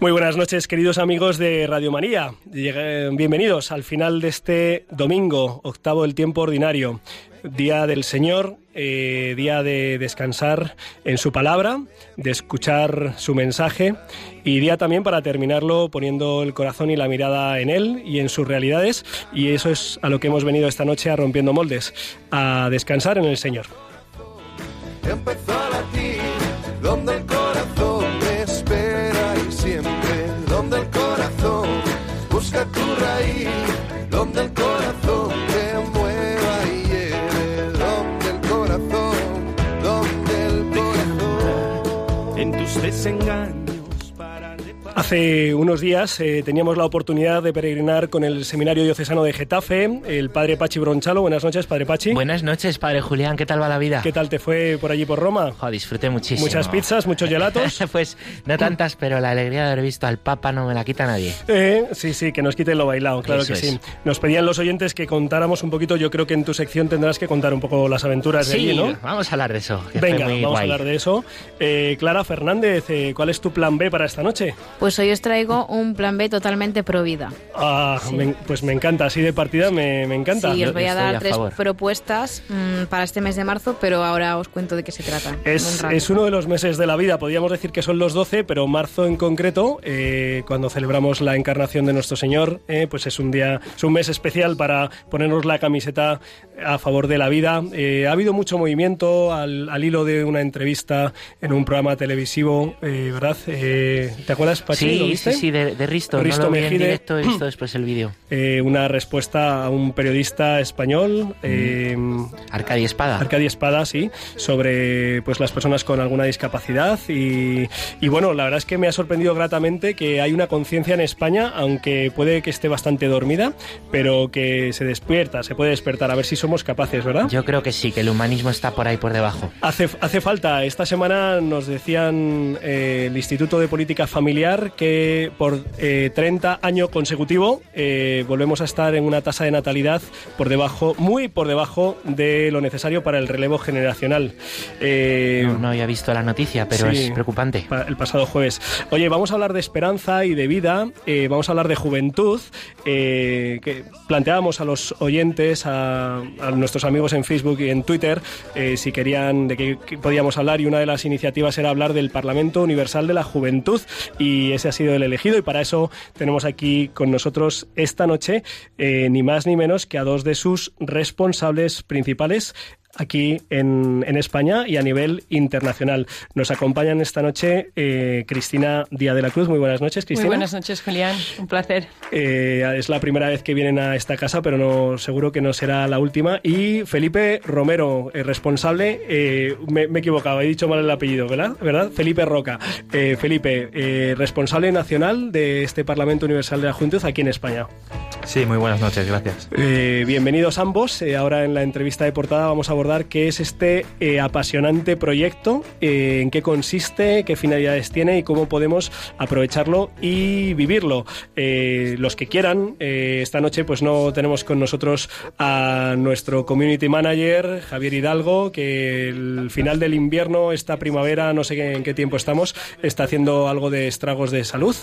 Muy buenas noches, queridos amigos de Radio María. Bienvenidos al final de este domingo, octavo del tiempo ordinario. Día del Señor, eh, día de descansar en su palabra, de escuchar su mensaje y día también para terminarlo poniendo el corazón y la mirada en Él y en sus realidades. Y eso es a lo que hemos venido esta noche a Rompiendo Moldes, a descansar en el Señor. Empezó a latir, donde el corazón busca tu raíz, donde el corazón te mueva y lleve, donde el corazón, donde el corazón. en tus desengaños Hace unos días eh, teníamos la oportunidad de peregrinar con el Seminario Diocesano de Getafe, el padre Pachi Bronchalo. Buenas noches, padre Pachi. Buenas noches, padre Julián, ¿qué tal va la vida? ¿Qué tal te fue por allí por Roma? Jo, disfruté muchísimo. Muchas pizzas, muchos gelatos. pues no tantas, pero la alegría de haber visto al Papa no me la quita nadie. Eh, sí, sí, que nos quiten lo bailado, claro Eso que sí. Nos pedían los oyentes que contáramos un poquito. Yo creo que en tu sección tendrás que contar un poco las aventuras de allí, ¿no? vamos a hablar de eso. Venga, vamos guay. a hablar de eso. Eh, Clara Fernández, eh, ¿cuál es tu plan B para esta noche? Pues hoy os traigo un plan B totalmente pro vida. Ah, Sí. me- pues me encanta, así de partida me, me encanta. Sí, os voy a estoy dar a tres favor. propuestas mm, para este mes de marzo, pero ahora os cuento de qué se trata. Es, Un es uno de los meses de la vida, podríamos decir que son los 12, pero marzo en concreto, eh, cuando celebramos la encarnación de nuestro Señor, eh, pues es un día, es un mes especial para ponernos la camiseta a favor de la vida. Eh, ha habido mucho movimiento al, al hilo de una entrevista en un programa televisivo, eh, ¿verdad? Eh, ¿Te acuerdas, Pachi? Sí, ¿Lo sí, viste? sí, de, de Risto. Risto no lo vi en Mejide. directo, he visto después el vídeo. Eh, una respuesta a un periodista español. eh, Arcadia Espada. Arcadia Espada, sí, sobre pues las personas con alguna discapacidad y, y, bueno, la verdad es que me ha sorprendido gratamente que hay una conciencia en España, aunque puede que esté bastante dormida, pero que se despierta, se puede despertar, a ver si somos capaces, ¿verdad? Yo creo que sí, que el humanismo está por ahí por debajo. Hace, hace falta, esta semana nos decían eh, el Instituto de Política Familiar que por eh, 30 años consecutivo eh, volvemos a estar en una tasa de natalidad por debajo, muy por debajo de lo necesario para el relevo generacional. Eh, No, no había visto la noticia, pero sí, es preocupante. pa- El pasado jueves. Oye, vamos a hablar de esperanza y de vida, eh, vamos a hablar de juventud, que planteábamos a los oyentes, a, a nuestros amigos en Facebook y en Twitter, si querían de qué, qué podíamos hablar y una de las iniciativas era hablar del Parlamento Universal de la Juventud y ese ha sido el elegido y para eso tenemos aquí con nosotros esta noche eh, ni más ni menos que a dos de sus responsables principales aquí en, en España y a nivel internacional. Nos acompañan esta noche eh, Cristina Díaz de la Cruz. Muy buenas noches, Cristina. Muy buenas noches, Julián. Un placer. Eh, es la primera vez que vienen a esta casa, pero no seguro que no será la última. Y Felipe Romero, eh, responsable, eh, me, me he equivocado, he dicho mal el apellido, ¿verdad? ¿verdad? Felipe Roca. Eh, Felipe, eh, responsable nacional de este Parlamento Universal de la Juventud aquí en España. Sí, muy buenas noches, gracias. Eh, bienvenidos ambos. Eh, ahora en la entrevista de portada vamos a abordar qué es este eh, apasionante proyecto, eh, en qué consiste, qué finalidades tiene y cómo podemos aprovecharlo y vivirlo. Eh, los que quieran, esta noche pues no tenemos con nosotros a nuestro community manager, Javier Hidalgo, que el final del invierno, esta primavera, no sé en qué tiempo estamos, está haciendo algo de estragos de salud.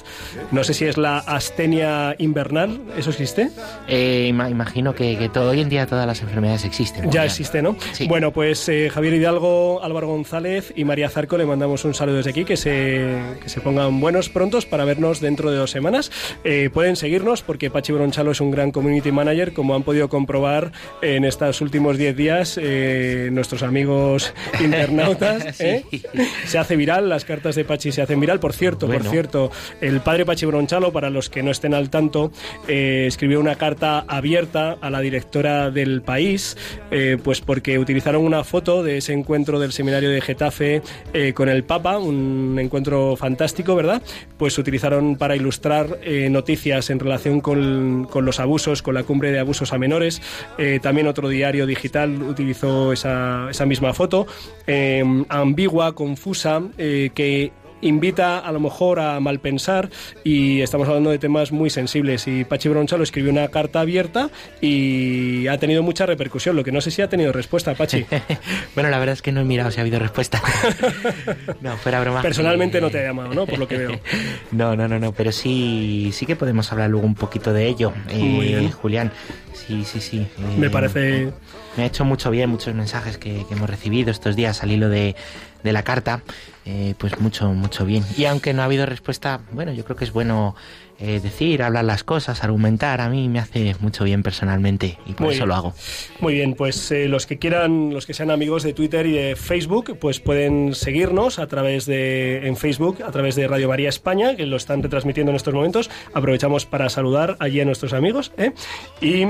No sé si es la astenia invernal, ¿eso existe? Ima- imagino que, que todo, hoy en día todas las enfermedades existen. Ya existe, ¿no? Sí. Bueno, pues eh, Javier Hidalgo, Álvaro González y María Zarco le mandamos un saludo desde aquí, que se, que se pongan buenos prontos para vernos dentro de dos semanas. Eh, pueden seguirnos porque Pachi Bronchalo es un gran community manager, como han podido comprobar en estos últimos 10 días eh, nuestros amigos internautas. Sí. Se hace viral, las cartas de Pachi se hacen viral. Por cierto, por cierto, el padre Pachi Bronchalo, para los que no estén al tanto, es escribió una carta abierta a la directora del país, pues porque utilizaron una foto de ese encuentro del seminario de Getafe eh, con el Papa, un encuentro fantástico, ¿verdad? Pues utilizaron para ilustrar eh, noticias en relación con, con, los abusos, con la cumbre de abusos a menores. también otro diario digital utilizó esa, esa misma foto, ambigua, confusa, que invita a lo mejor a malpensar y estamos hablando de temas muy sensibles y Pachi Bronchalo escribió una carta abierta y ha tenido mucha repercusión, lo que no sé si ha tenido respuesta, Pachi. bueno, la verdad es que no he mirado si ha habido respuesta. no, fuera broma. Personalmente no te ha llamado, ¿no? Por lo que veo. no, no, no, no, pero sí, sí que podemos hablar luego un poquito de ello, eh, Julián. Sí, sí, sí. Me eh, parece... Me ha hecho mucho bien muchos mensajes que, que hemos recibido estos días al hilo de, de la carta, eh, pues mucho, mucho bien. Y aunque no ha habido respuesta, bueno, yo creo que es bueno eh, decir, hablar las cosas, argumentar, a mí me hace mucho bien personalmente y por eso lo hago. Muy bien, pues eh, los que quieran, los que sean amigos de Twitter y de Facebook, pues pueden seguirnos a través de en Facebook, a través de Radio María España, que lo están retransmitiendo en estos momentos. Aprovechamos para saludar allí a nuestros amigos ¿eh? y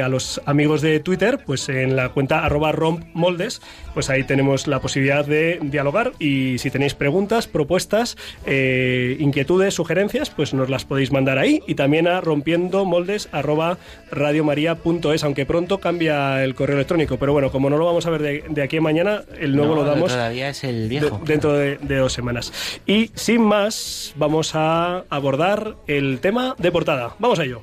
a los amigos de Twitter, pues en la cuenta arroba rompmoldes, pues ahí tenemos la posibilidad de dialogar y si tenéis preguntas, propuestas, inquietudes, sugerencias, pues nos las podéis mandar ahí y también a rompiendo moldes arroba radiomaria.es, aunque pronto cambia el correo electrónico. Pero bueno, como no lo vamos a ver de, aquí a mañana, el nuevo lo damos todavía es el viejo. dentro de, de dos semanas. Y sin más, vamos a abordar el tema de portada. Vamos a ello.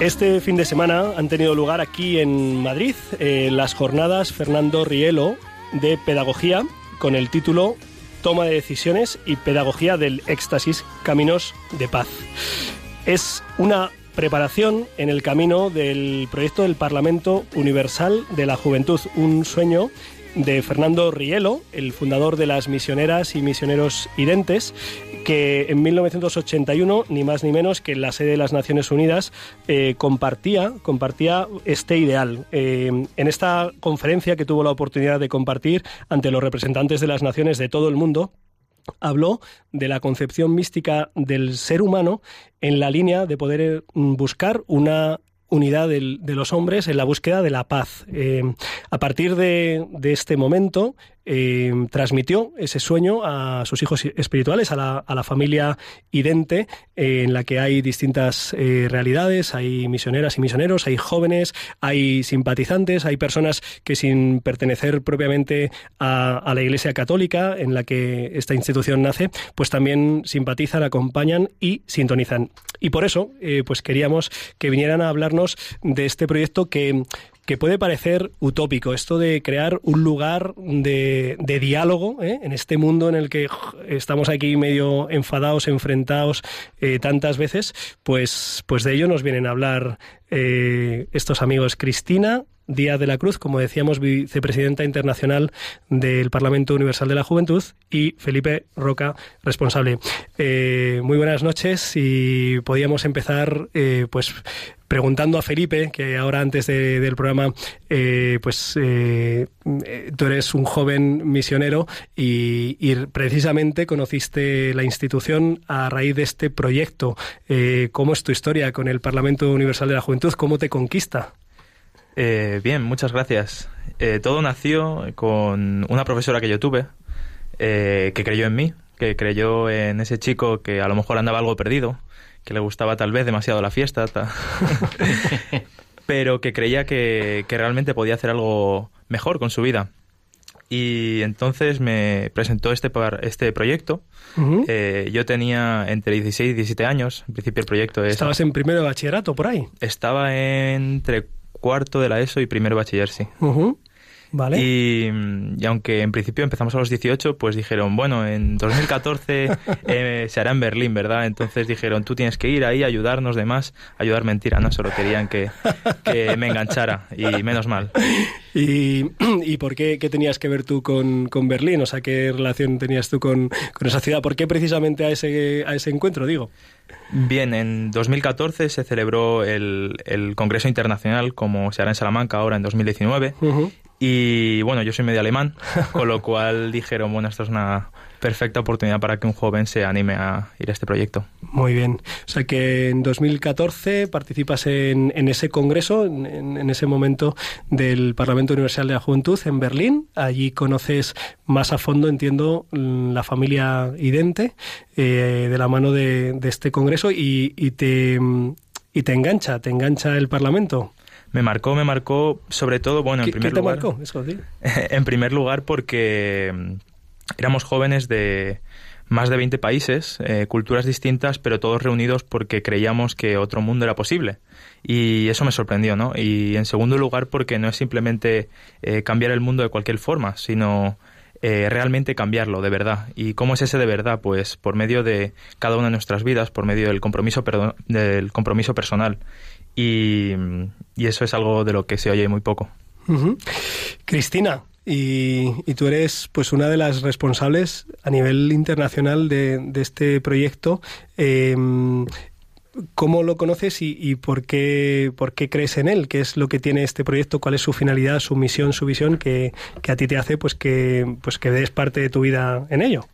Este fin de semana han tenido lugar aquí en Madrid eh, las jornadas Fernando Rielo de Pedagogía con el título Toma de Decisiones y Pedagogía del Éxtasis Caminos de Paz. Es una preparación en el camino del proyecto del Parlamento Universal de la Juventud, un sueño de Fernando Rielo, el fundador de las misioneras y misioneros identes, que en 1981, ni más ni menos que en la sede de las Naciones Unidas, eh, compartía, compartía este ideal. Eh, en esta conferencia que tuvo la oportunidad de compartir ante los representantes de las naciones de todo el mundo, habló de la concepción mística del ser humano en la línea de poder buscar una unidad de los hombres en la búsqueda de la paz. Eh, a partir de, este momento, eh, transmitió ese sueño a sus hijos espirituales, a la, a la familia idente, eh, en la que hay distintas realidades, hay misioneras y misioneros, hay jóvenes, hay simpatizantes, hay personas que sin pertenecer propiamente a, a, la Iglesia Católica, en la que esta institución nace, pues también simpatizan, acompañan y sintonizan. Y por eso, pues queríamos que vinieran a hablarnos de este proyecto que, que puede parecer utópico, esto de crear un lugar de, diálogo ¿eh? en este mundo en el que estamos aquí medio enfadados, enfrentados eh, tantas veces, pues, pues de ello nos vienen a hablar eh, estos amigos Cristina, Díaz de la Cruz, como decíamos, vicepresidenta internacional del Parlamento Universal de la Juventud, y Felipe Roca, responsable. muy buenas noches y podíamos empezar, pues preguntando a Felipe, que ahora antes del programa, eh, pues eh, tú eres un joven misionero y, precisamente conociste la institución a raíz de este proyecto. Eh, ¿Cómo es tu historia con el Parlamento Universal de la Juventud? ¿Cómo te conquista? bien, muchas gracias. todo nació con una profesora que yo tuve, que creyó en mí, que creyó en ese chico que a lo mejor andaba algo perdido que le gustaba tal vez demasiado la fiesta, pero que creía que, realmente podía hacer algo mejor con su vida. Y entonces me presentó este, par- este proyecto. Eh, yo tenía entre 16 y 17 años, en principio el proyecto es... Estabas en primero de bachillerato por ahí. Estaba entre cuarto de la ESO y primero bachiller, sí. Vale. Y, mm, y aunque en principio empezamos a los 18, pues dijeron, bueno, en 2014 eh, se hará en Berlín, ¿verdad? Entonces dijeron, tú tienes que ir ahí, ayudarnos, demás. Ayudar mentira, ¿no? Solo querían que, que me enganchara y menos mal. ¿Y, y por qué, qué tenías que ver tú con, con Berlín? O sea, ¿qué relación tenías tú con, con esa ciudad? ¿Por qué precisamente a ese, a ese encuentro, digo? Bien, en 2014 se celebró el, el Congreso Internacional, como se hará en Salamanca ahora en 2019. Ujú. Y bueno, yo soy medio alemán, con lo cual dijeron, bueno, esto es una perfecta oportunidad para que un joven se anime a ir a este proyecto. Muy bien. O sea que en 2014 participas en, en ese congreso, en, en- ese momento del Parlamento Universal de la Juventud en Berlín. Allí conoces más a fondo, entiendo, la familia Idente eh, de la mano de, de este congreso y, y te, y te engancha, te engancha el Parlamento. Me marcó, me marcó sobre todo, bueno, en ¿Qué, primer qué te lugar... marcó? En primer lugar porque mm, éramos jóvenes de más de 20 países, eh, culturas distintas, pero todos reunidos porque creíamos que otro mundo era posible. Y eso me sorprendió, ¿no? Y en segundo lugar porque no es simplemente eh, cambiar el mundo de cualquier forma, sino eh, realmente cambiarlo de verdad. ¿Y cómo es ese de verdad? Pues por medio de cada una de nuestras vidas, por medio del compromiso, perdo- del compromiso personal. Y, mm, y eso es algo de lo que se oye muy poco. Cristina, y, tú eres pues una de las responsables a nivel internacional de, este proyecto. Eh, ¿Cómo lo conoces y, y por, qué, por qué crees en él? ¿Qué es lo que tiene este proyecto? ¿Cuál es su finalidad, su misión, su visión que, que a ti te hace pues que, pues que des parte de tu vida en ello?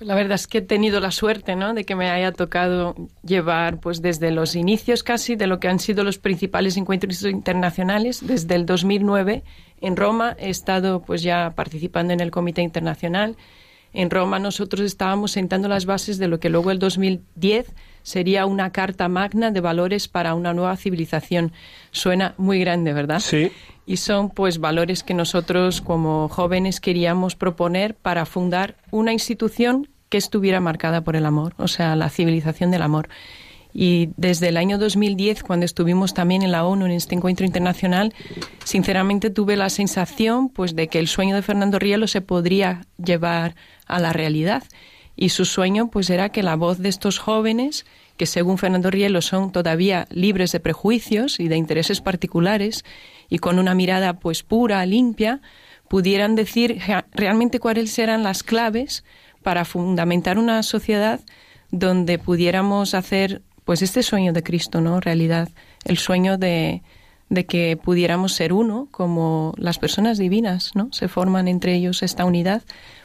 Pues la verdad es que he tenido la suerte, ¿no? De que me haya tocado llevar, pues desde los inicios casi de lo que han sido los principales encuentros internacionales, desde el 2009 en Roma he estado, pues ya participando en el Comité Internacional. En Roma nosotros estábamos sentando las bases de lo que luego el 2010 sería una carta magna de valores para una nueva civilización. Suena muy grande, ¿verdad? Sí. y son pues valores que nosotros como jóvenes queríamos proponer para fundar una institución que estuviera marcada por el amor, o sea, la civilización del amor. Y desde el año 2010, cuando estuvimos también en la ONU en este encuentro internacional, sinceramente tuve la sensación pues de que el sueño de Fernando Rielo se podría llevar a la realidad. Y su sueño pues era que la voz de estos jóvenes, que según Fernando Rielo son todavía libres de prejuicios y de intereses particulares y con una mirada pues pura, limpia, pudieran decir realmente cuáles eran las claves para fundamentar una sociedad donde pudiéramos hacer pues este sueño de Cristo, ¿no? Realidad, el sueño de, que pudiéramos ser uno como las personas divinas, ¿no? Se forman entre ellos esta unidad,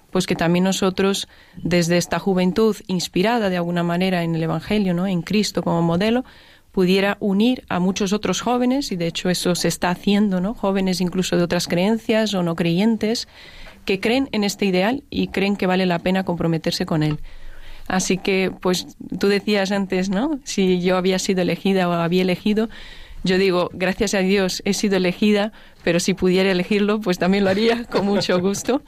pues que también nosotros desde esta juventud inspirada de alguna manera en el evangelio, ¿no? En Cristo como modelo, pudiera unir a muchos otros jóvenes y de hecho eso se está haciendo, ¿no? Jóvenes incluso de otras creencias o no creyentes que creen en este ideal y creen que vale la pena comprometerse con él. Así que, pues tú decías antes, ¿no? Si yo había sido elegida o había elegido, yo digo, gracias a Dios he sido elegida, pero si pudiera elegirlo, pues también lo haría con mucho gusto.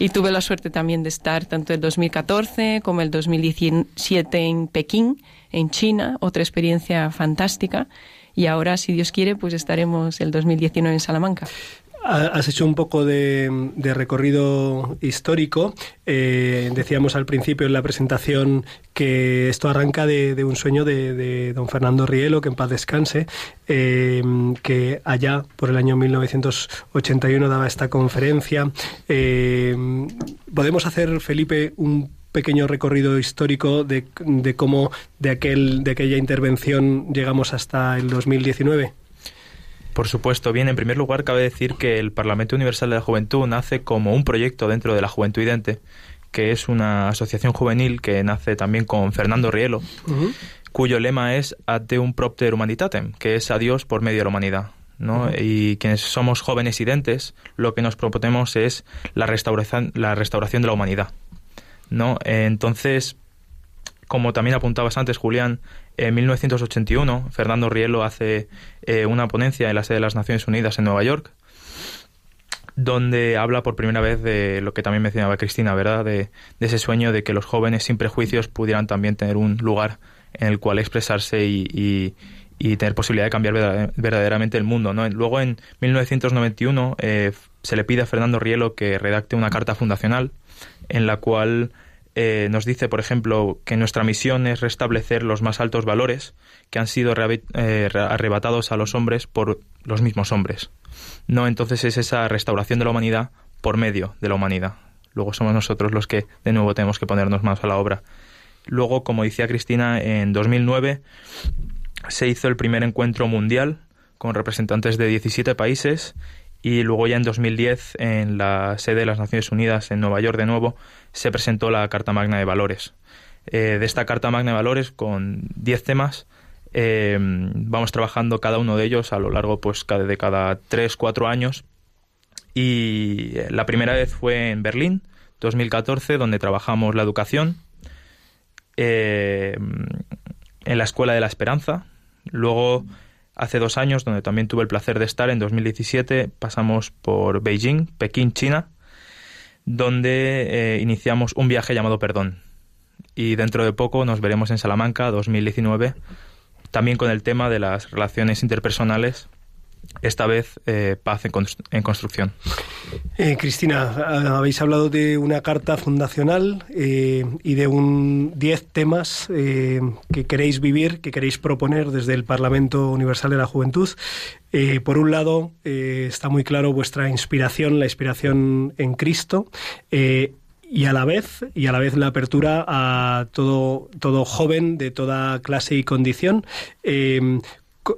Y tuve la suerte también de estar tanto el 2014 como el 2017 en Pekín, en China, otra experiencia fantástica. Y ahora, si Dios quiere, pues estaremos el 2019 en Salamanca. Ha- Has hecho un poco de, recorrido histórico. Eh, decíamos al principio en la presentación que esto arranca de, un sueño de, de don Fernando Rielo, que en paz descanse, eh, que allá por el año 1981 daba esta conferencia. Eh, Podemos hacer, Felipe, un pequeño recorrido histórico de, de cómo de, aquel, de aquella intervención llegamos hasta el 2019. Por supuesto, bien, en primer lugar cabe decir que el Parlamento Universal de la Juventud nace como un proyecto dentro de la Juventud Idente, que es una asociación juvenil que nace también con Fernando Rielo, cuyo lema es Ad Deum Propter Humanitatem, que es a Dios por medio de la humanidad. ¿no? Y quienes somos jóvenes identes, lo que nos proponemos es la restauración, la restauración de la humanidad. ¿no? Entonces, como también apuntabas antes, Julián, en 1981 Fernando Rielo hace eh, una ponencia en la sede de las Naciones Unidas en Nueva York donde habla por primera vez de lo que también mencionaba Cristina, ¿verdad? De, de ese sueño de que los jóvenes sin prejuicios pudieran también tener un lugar en el cual expresarse y, y, tener posibilidad de cambiar verdader- verdaderamente el mundo. ¿no? Luego, en 1991, eh, se le pide a Fernando Rielo que redacte una carta fundacional en la cual eh, nos dice, por ejemplo, que nuestra misión es restablecer los más altos valores que han sido eh, re- arrebatados a los hombres por los mismos hombres. No, entonces es esa restauración de la humanidad por medio de la humanidad. Luego somos nosotros los que de nuevo tenemos que ponernos manos a la obra. Luego, como decía Cristina, en 2009 se hizo el primer encuentro mundial con representantes de 17 países y luego ya en 2010 en la sede de las Naciones Unidas en Nueva York de nuevo se presentó la Carta Magna de Valores. Eh, de esta Carta Magna de Valores con 10 temas eh, vamos trabajando cada uno de ellos a lo largo pues de cada 3 4 años y eh, la primera vez fue en Berlín 2014 donde trabajamos la educación en la Escuela de la Esperanza. Luego, hace dos años, donde también tuve el placer de estar, en 2017, pasamos por Beijing, Pekín, China, donde eh, iniciamos un viaje llamado Perdón. Y dentro de poco nos veremos en Salamanca, 2019, también con el tema de las relaciones interpersonales, esta vez eh, paz en, constru- en construcción. Eh, Cristina, ha- habéis hablado de una carta fundacional eh, y de un 10 temas eh, que queréis vivir, que queréis proponer desde el Parlamento Universal de la Juventud. Por un lado, está muy claro vuestra inspiración, la inspiración en Cristo. y a la vez y a la vez la apertura a todo todo joven de toda clase y condición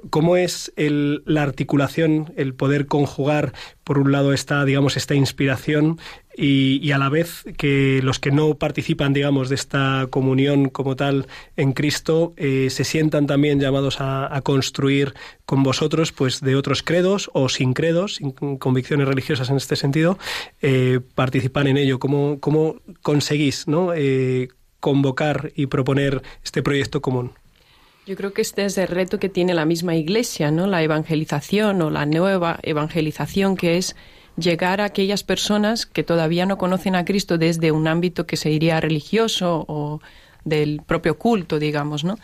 ¿Cómo es el- la articulación, el poder conjugar, por un lado, esta, digamos, esta inspiración y, a la vez que los que no participan, digamos, de esta comunión como tal en Cristo, eh, se sientan también llamados a, construir con vosotros, pues, de otros credos o sin credos, sin convicciones religiosas en este sentido, eh, participar en ello? ¿Cómo, conseguís? Eh, convocar y proponer este proyecto común. Yo creo que este es el reto que tiene la misma Iglesia, ¿no? La evangelización o la nueva evangelización, que es llegar a aquellas personas que todavía no conocen a Cristo desde un ámbito que se diría religioso o del propio culto, digamos, ¿no?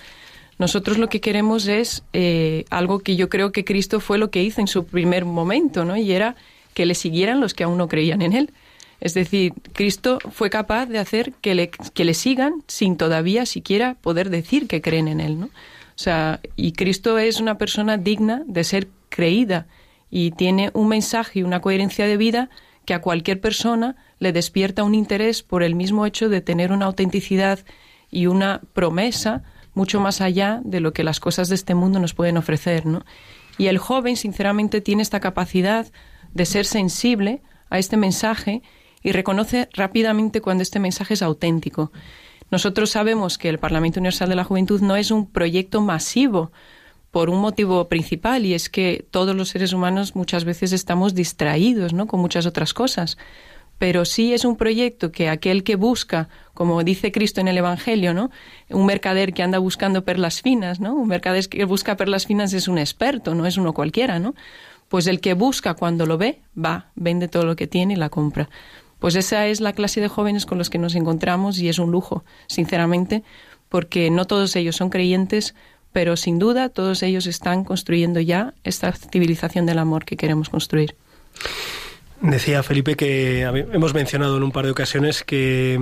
Nosotros lo que queremos es eh, algo que yo creo que Cristo fue lo que hizo en su primer momento, ¿no? Y era que le siguieran los que aún no creían en Él. Es decir, Cristo fue capaz de hacer que le, que le sigan sin todavía siquiera poder decir que creen en Él, ¿no? O sea, y Cristo es una persona digna de ser creída y tiene un mensaje y una coherencia de vida que a cualquier persona le despierta un interés por el mismo hecho de tener una autenticidad y una promesa mucho más allá de lo que las cosas de este mundo nos pueden ofrecer, ¿no? Y el joven, sinceramente, tiene esta capacidad de ser sensible a este mensaje y reconoce rápidamente cuando este mensaje es auténtico. Nosotros sabemos que el Parlamento Universal de la Juventud no es un proyecto masivo por un motivo principal y es que todos los seres humanos muchas veces estamos distraídos, ¿no? con muchas otras cosas. Pero sí es un proyecto que aquel que busca, como dice Cristo en el Evangelio, ¿no? Un mercader que anda buscando perlas finas, ¿no? Un mercader que busca perlas finas es un experto, no es uno cualquiera, ¿no? Pues el que busca cuando lo ve, va, vende todo lo que tiene y la compra. Pues esa es la clase de jóvenes con los que nos encontramos y es un lujo, sinceramente, porque no todos ellos son creyentes, pero sin duda todos ellos están construyendo ya esta civilización del amor que queremos construir. Decía Felipe que hemos mencionado en un par de ocasiones que,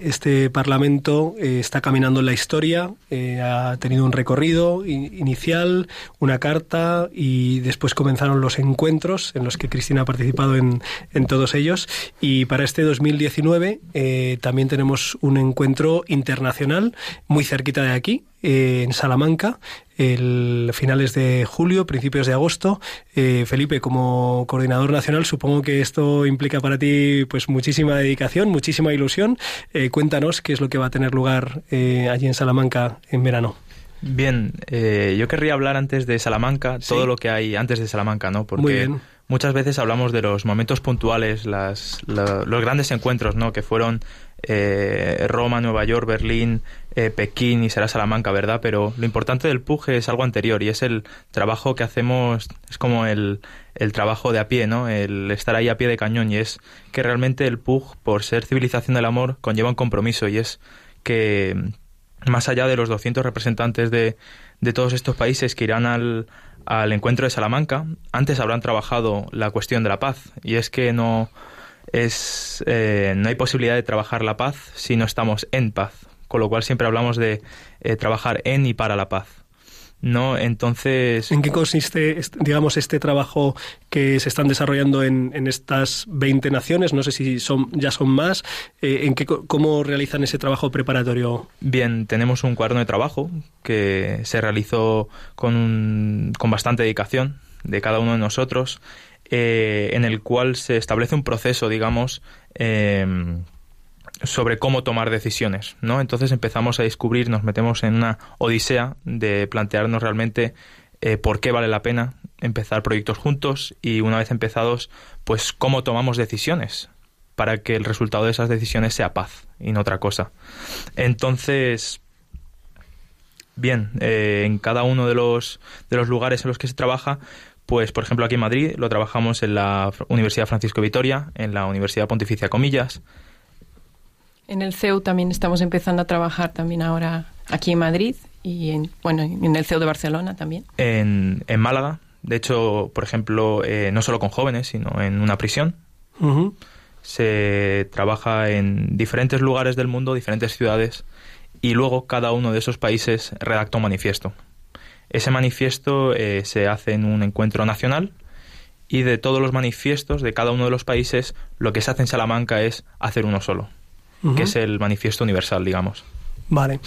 este Parlamento eh, está caminando en la historia, eh, ha tenido un recorrido inicial, una carta y después comenzaron los encuentros en los que Cristina ha participado en, en todos ellos. Y para este 2019 eh, también tenemos un encuentro internacional muy cerquita de aquí, eh, en Salamanca, el finales de julio, principios de agosto. Eh, Felipe, como coordinador nacional, supongo que esto implica para ti pues muchísima dedicación, muchísima ilusión. Eh, cuéntanos qué es lo que va a tener lugar allí en Salamanca en verano. Bien, eh, yo querría hablar antes de Salamanca, Sí. todo lo que hay antes de Salamanca, ¿no? Porque Muy bien. muchas veces hablamos de los momentos puntuales, las, la- los grandes encuentros, ¿no? Que fueron eh, Roma, Nueva York, Berlín, eh, Pekín y será Salamanca, ¿verdad? Pero lo importante del PUG es algo anterior y es el trabajo que hacemos, es como el, el trabajo de a pie, ¿no? El estar ahí a pie de cañón y es que realmente el PUG, por ser civilización del amor, conlleva un compromiso y es que más allá de los 200 representantes de, de todos estos países que irán al, al encuentro de Salamanca, antes habrán trabajado la cuestión de la paz. Y es que no, es, eh, no hay posibilidad de trabajar la paz si no estamos en paz. Con lo cual siempre hablamos de eh, trabajar en y para la paz. ¿No? Entonces. ¿En qué consiste, digamos, este trabajo que se están desarrollando en, en estas 20 naciones? No sé si son ya son más. Eh, ¿En qué, cómo realizan ese trabajo preparatorio? Bien, tenemos un cuaderno de trabajo que se realizó con, un- con bastante dedicación de cada uno de nosotros, eh, en el cual se establece un proceso, digamos, eh, sobre cómo tomar decisiones, ¿no? Entonces empezamos a descubrir, nos metemos en una odisea de plantearnos realmente eh, por qué vale la pena empezar proyectos juntos y una vez empezados, pues cómo tomamos decisiones para que el resultado de esas decisiones sea paz y no otra cosa. Entonces, bien, eh, en cada uno de los, de los lugares en los que se trabaja, pues por ejemplo aquí en Madrid lo trabajamos en la Universidad Francisco Vitoria, en la Universidad Pontificia Comillas, En el CEU también estamos empezando a trabajar también ahora aquí en Madrid y en, bueno, en el CEU de Barcelona también. en, en Málaga. De hecho, por ejemplo, eh, no solo con jóvenes, sino en una prisión. Se trabaja en diferentes lugares del mundo, diferentes ciudades, y luego cada uno de esos países redacta un manifiesto. Ese manifiesto eh, se hace en un encuentro nacional y de todos los manifiestos de cada uno de los países, lo que se hace en Salamanca es hacer uno solo, que es el manifiesto universal, digamos. Vale.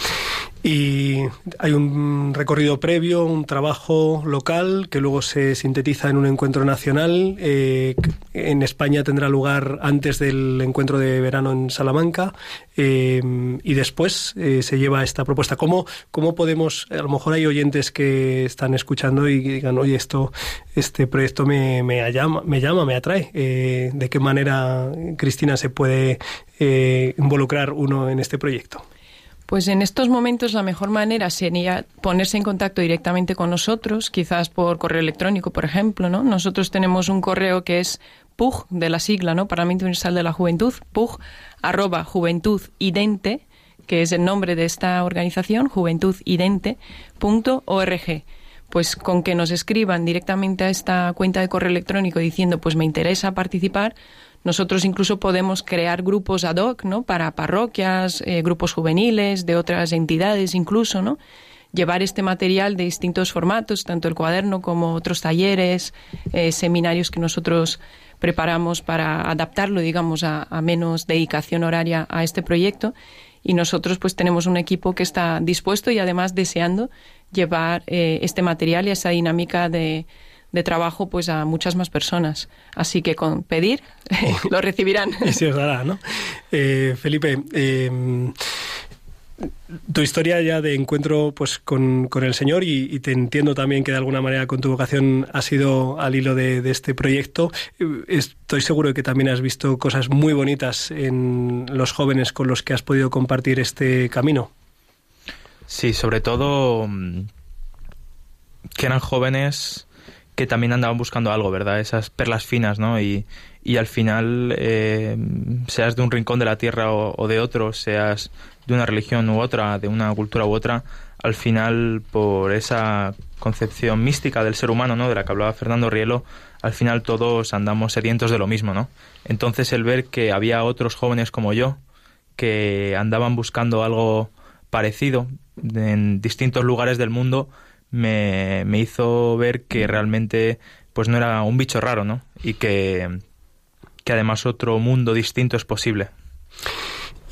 Y hay un recorrido previo, un trabajo local que luego se sintetiza en un encuentro nacional. eh, en España tendrá lugar antes del encuentro de verano en Salamanca eh, y después eh, se lleva esta propuesta. ¿Cómo, ¿Cómo podemos, a lo mejor hay oyentes que están escuchando y digan, oye, esto, este proyecto me, me, llama, me llama, me atrae? Eh, ¿De qué manera, Cristina, se puede eh, involucrar uno en este proyecto? Pues en estos momentos la mejor manera sería ponerse en contacto directamente con nosotros, quizás por correo electrónico, por ejemplo, ¿no? Nosotros tenemos un correo que es PUG, de la sigla, ¿no? Parlamento Universal de la Juventud, PUG, arroba juventudidente, que es el nombre de esta organización, juventudidente.org. Pues con que nos escriban directamente a esta cuenta de correo electrónico diciendo, pues me interesa participar, nosotros incluso podemos crear grupos ad hoc, ¿no? Para parroquias, eh, grupos juveniles, de otras entidades incluso, ¿no? Llevar este material de distintos formatos, tanto el cuaderno como otros talleres, eh, seminarios que nosotros preparamos para adaptarlo, digamos, a, menos dedicación horaria a este proyecto. Y nosotros pues tenemos un equipo que está dispuesto y además deseando llevar eh, este material y esa dinámica de, de trabajo pues a muchas más personas. Así que con pedir lo recibirán. Y se os dará, ¿no? Eh, Felipe, eh, tu historia ya de encuentro pues con, con el Señor y, y te entiendo también que de alguna manera con tu vocación ha sido al hilo de, de este proyecto. Eh, Estoy seguro de que también has visto cosas muy bonitas en los jóvenes con los que has podido compartir este camino. Sí, sobre todo mm, que eran jóvenes que también andaban buscando algo, ¿verdad? Esas perlas finas, ¿no? Y, y al final, eh, seas de un rincón de la tierra o, o de otro, seas de una religión u otra, de una cultura u otra, al final, por esa concepción mística del ser humano, ¿no? De la que hablaba Fernando Rielo, al final todos andamos sedientos de lo mismo, ¿no? Entonces el ver que había otros jóvenes como yo que andaban buscando algo parecido en distintos lugares del mundo me, me hizo ver que realmente pues no era un bicho raro, ¿no? Y que, que además otro mundo distinto es posible.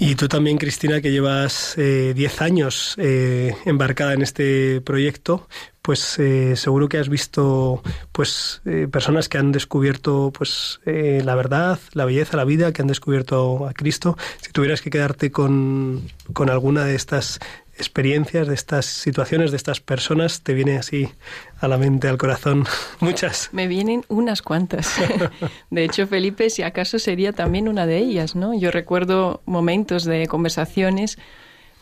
Y tú también, Cristina, que llevas 10 años eh, embarcada en este proyecto, pues eh, seguro que has visto pues eh, personas que han descubierto pues eh, la verdad, la belleza, la vida, que han descubierto a Cristo. Si tuvieras que quedarte con, con alguna de estas experiencias, de estas situaciones, de estas personas, te viene así a la mente, al corazón? Muchas. Me vienen unas cuantas. De hecho, Felipe, si acaso sería también una de ellas, ¿no? Yo recuerdo momentos de conversaciones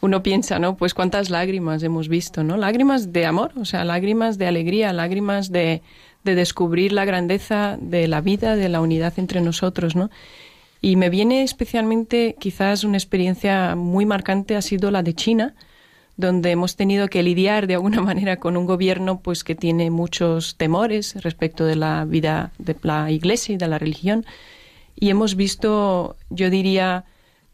uno piensa, ¿no? Pues cuántas lágrimas hemos visto, ¿no? Lágrimas de amor, o sea, lágrimas de alegría, lágrimas de, de descubrir la grandeza de la vida, de la unidad entre nosotros, ¿no? Y me viene especialmente, quizás una experiencia muy marcante ha sido la de China, donde hemos tenido que lidiar de alguna manera con un gobierno pues que tiene muchos temores respecto de la vida de la iglesia y de la religión y hemos visto yo diría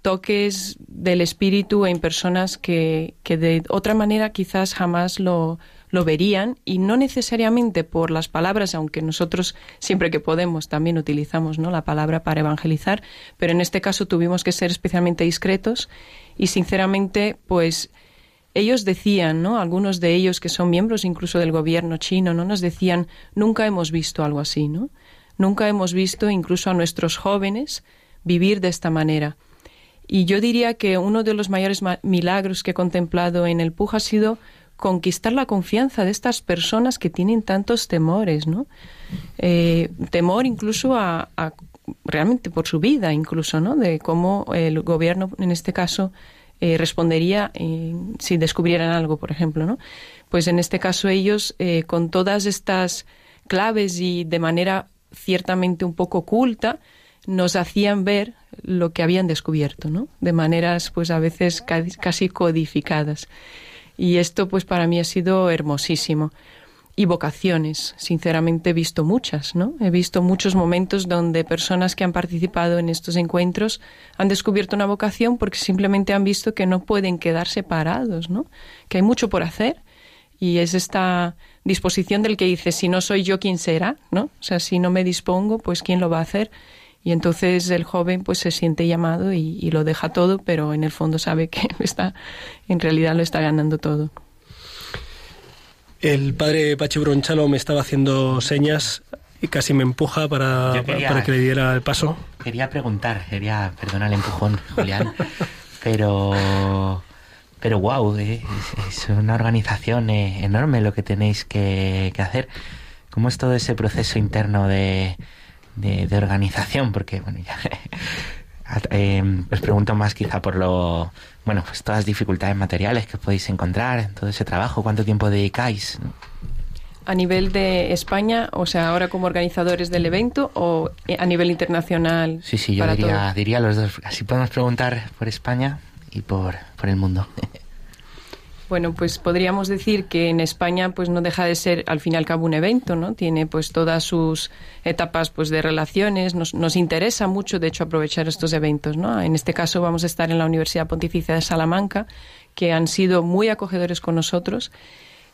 toques del espíritu en personas que, que de otra manera quizás jamás lo, lo verían y no necesariamente por las palabras, aunque nosotros siempre que podemos también utilizamos ¿no? la palabra para evangelizar, pero en este caso tuvimos que ser especialmente discretos y sinceramente pues ellos decían, ¿no? Algunos de ellos que son miembros incluso del gobierno chino, ¿no? Nos decían, nunca hemos visto algo así, ¿no? Nunca hemos visto incluso a nuestros jóvenes vivir de esta manera. Y yo diría que uno de los mayores milagros que he contemplado en el PUJ ha sido conquistar la confianza de estas personas que tienen tantos temores, ¿no? Eh, temor incluso a, realmente por su vida, incluso, ¿no? De cómo el gobierno, en este caso, eh, respondería eh, si descubrieran algo, por ejemplo, ¿no? Pues en este caso ellos, con todas estas claves y de manera ciertamente un poco oculta, nos hacían ver lo que habían descubierto, ¿no? De maneras, pues a veces casi codificadas. Y esto, pues para mí ha sido hermosísimo. Y vocaciones, sinceramente he visto muchas, ¿no? He visto muchos momentos donde personas que han participado en estos encuentros han descubierto una vocación porque simplemente han visto que no pueden quedar separados, ¿no? Que hay mucho por hacer y es esta disposición del que dice si no soy yo quién será, ¿no? O sea, si no me dispongo, pues quién lo va a hacer. Y entonces el joven pues se siente llamado y, lo deja todo, pero en el fondo sabe que está, en realidad lo está ganando todo. El padre Pachi Bronchalo me estaba haciendo señas y casi me empuja para, para que le diera el paso. Quería preguntar, quería, perdona el empujón, Julián, pero, pero wow, eh, es, una organización eh, enorme lo que tenéis que, que hacer. ¿Cómo es todo ese proceso interno de, de, organización, porque, bueno, ya eh, os pregunto más quizá por lo, bueno, pues todas las dificultades materiales que podéis encontrar en todo ese trabajo, ¿cuánto tiempo dedicáis? A nivel de España, o sea, ahora como organizadores del evento o a nivel internacional. Sí, sí, yo diría, diría los dos. Así podemos preguntar por España y por, por el mundo. Bueno, pues podríamos decir que en España pues no deja de ser al fin y al cabo un evento, ¿no? Tiene pues todas sus etapas pues de relaciones, nos, nos interesa mucho de hecho aprovechar estos eventos, ¿no? En este caso vamos a estar en la Universidad Pontificia de Salamanca, que han sido muy acogedores con nosotros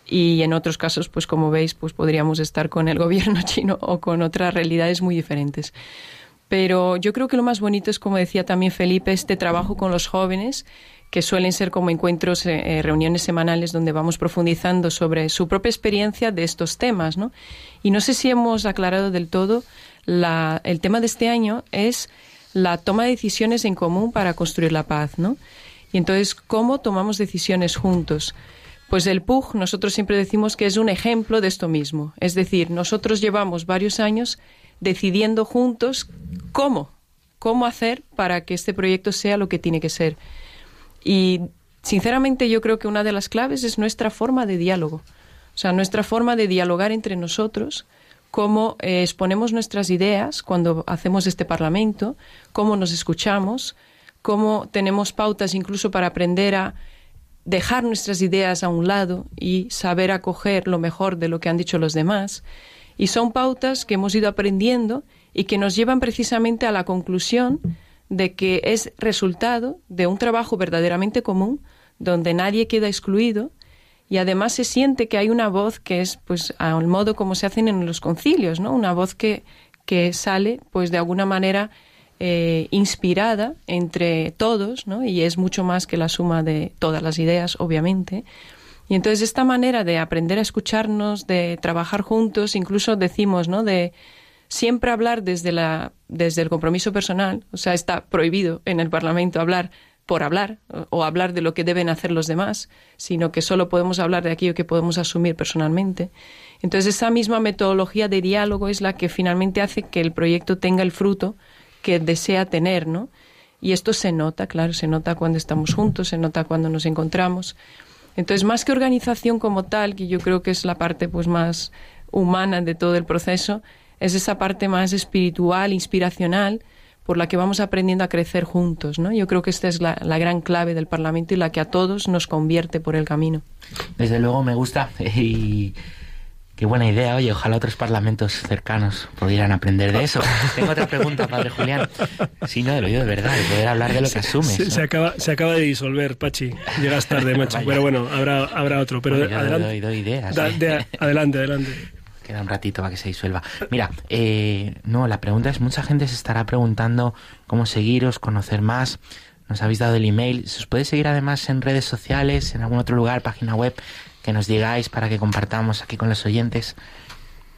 y en otros casos pues como veis pues podríamos estar con el gobierno chino o con otras realidades muy diferentes. Pero yo creo que lo más bonito es, como decía también Felipe, este trabajo con los jóvenes que suelen ser como encuentros, eh, eh, reuniones semanales donde vamos profundizando sobre su propia experiencia de estos temas, ¿no? Y no sé si hemos aclarado del todo, la, el tema de este año es la toma de decisiones en común para construir la paz, ¿no? Y entonces, ¿cómo tomamos decisiones juntos? Pues el PUG, nosotros siempre decimos que es un ejemplo de esto mismo. Es decir, nosotros llevamos varios años decidiendo juntos cómo, cómo hacer para que este proyecto sea lo que tiene que ser. Y sinceramente yo creo que una de las claves es nuestra forma de diálogo, o sea, nuestra forma de dialogar entre nosotros, cómo eh, exponemos nuestras ideas cuando hacemos este Parlamento, cómo nos escuchamos, cómo tenemos pautas incluso para aprender a dejar nuestras ideas a un lado y saber acoger lo mejor de lo que han dicho los demás. Y son pautas que hemos ido aprendiendo y que nos llevan precisamente a la conclusión de que es resultado de un trabajo verdaderamente común, donde nadie queda excluido y además se siente que hay una voz que es pues al modo como se hacen en los concilios, ¿no? Una voz que, que sale pues de alguna manera eh, inspirada entre todos, ¿no? Y es mucho más que la suma de todas las ideas, obviamente. Y entonces esta manera de aprender a escucharnos, de trabajar juntos, incluso decimos, ¿no? De siempre hablar desde, la, desde el compromiso personal, o sea, está prohibido en el Parlamento hablar por hablar o hablar de lo que deben hacer los demás, sino que solo podemos hablar de aquello que podemos asumir personalmente. Entonces esa misma metodología de diálogo es la que finalmente hace que el proyecto tenga el fruto que desea tener, ¿no? Y esto se nota, claro, se nota cuando estamos juntos, se nota cuando nos encontramos. Entonces, más que organización como tal, que yo creo que es la parte pues más humana de todo el proceso, es esa parte más espiritual, inspiracional, por la que vamos aprendiendo a crecer juntos. ¿no? Yo creo que esta es la, la, gran clave del Parlamento y la que a todos nos convierte por el camino. Desde luego me gusta y Qué buena idea, oye, ojalá otros parlamentos cercanos pudieran aprender de eso. Tengo otra pregunta, padre Julián. Sí, no, lo digo de verdad, de poder hablar de lo que asumes. Se, ¿no? se, acaba, se acaba de disolver, Pachi. Llegas tarde, macho. pero bueno, habrá, habrá otro. Pero Bueno, yo adelante. doy, doy ideas. Da- ¿eh? de- adelante, adelante. Queda un ratito para que se disuelva. Mira, eh, no, la pregunta es, mucha gente se estará preguntando cómo seguiros, conocer más. Nos habéis dado el email. ¿Se os puede seguir además en redes sociales, en algún otro lugar, página web, que nos digáis para que compartamos aquí con los oyentes?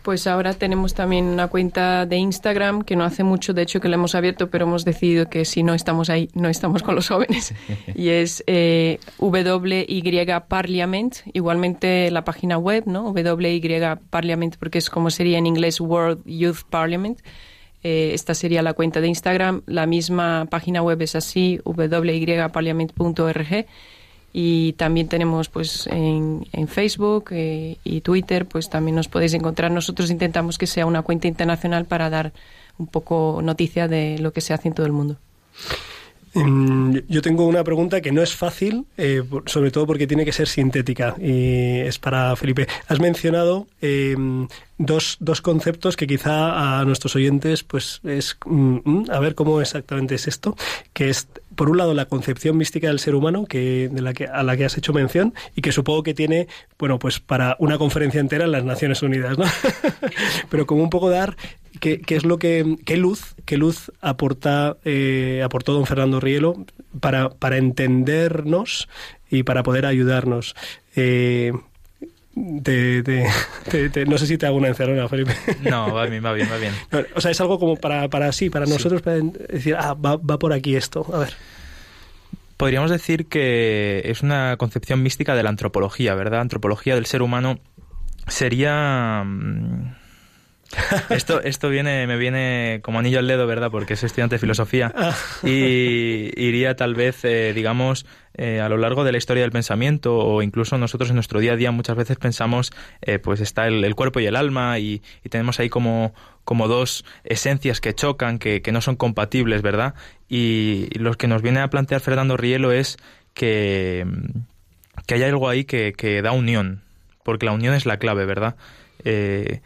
Pues ahora tenemos también una cuenta de Instagram que no hace mucho, de hecho, que la hemos abierto, pero hemos decidido que si no estamos ahí, no estamos con los jóvenes. Y es eh, WY Parliament, igualmente la página web, ¿no? WY Parliament, porque es como sería en inglés World Youth Parliament. Eh, esta sería la cuenta de Instagram. La misma página web es así, wyparliament.org. Y también tenemos pues en, en Facebook eh, y Twitter, pues también nos podéis encontrar. Nosotros intentamos que sea una cuenta internacional para dar un poco noticia de lo que se hace en todo el mundo. Mm, Yo tengo una pregunta que no es fácil, eh, sobre todo porque tiene que ser sintética y es para Felipe. Has mencionado eh, dos, dos conceptos que quizá a nuestros oyentes, pues es, mm, mm, a ver cómo exactamente es esto, que es por un lado la concepción mística del ser humano, que, de la que, a la que has hecho mención y que supongo que tiene, bueno, pues para una conferencia entera en las Naciones Unidas, ¿no? Pero como un poco dar qué, qué es lo que, qué luz, qué luz aporta, eh, aportó don Fernando Rielo para, para entendernos y para poder ayudarnos. Eh, te- te- te- te- no sé si te hago una encerrona, Felipe. No, va bien, va bien, va bien. No, O sea, es algo como para, para sí, para nosotros, para decir, ah, va, va por aquí esto. A ver. Podríamos decir que es una concepción mística de la antropología, ¿verdad? Antropología del ser humano sería... Esto, esto viene, me viene como anillo al dedo, ¿verdad? Porque soy estudiante de filosofía. Y iría tal vez, eh, digamos, eh, a lo largo de la historia del pensamiento, o incluso nosotros en nuestro día a día muchas veces pensamos, eh, pues está el, el cuerpo y el alma, y, y tenemos ahí como, como dos esencias que chocan, que, que no son compatibles, ¿verdad? Y, y lo que nos viene a plantear Fernando Rielo es que, que hay algo ahí que, que da unión, porque la unión es la clave, ¿verdad? Eh,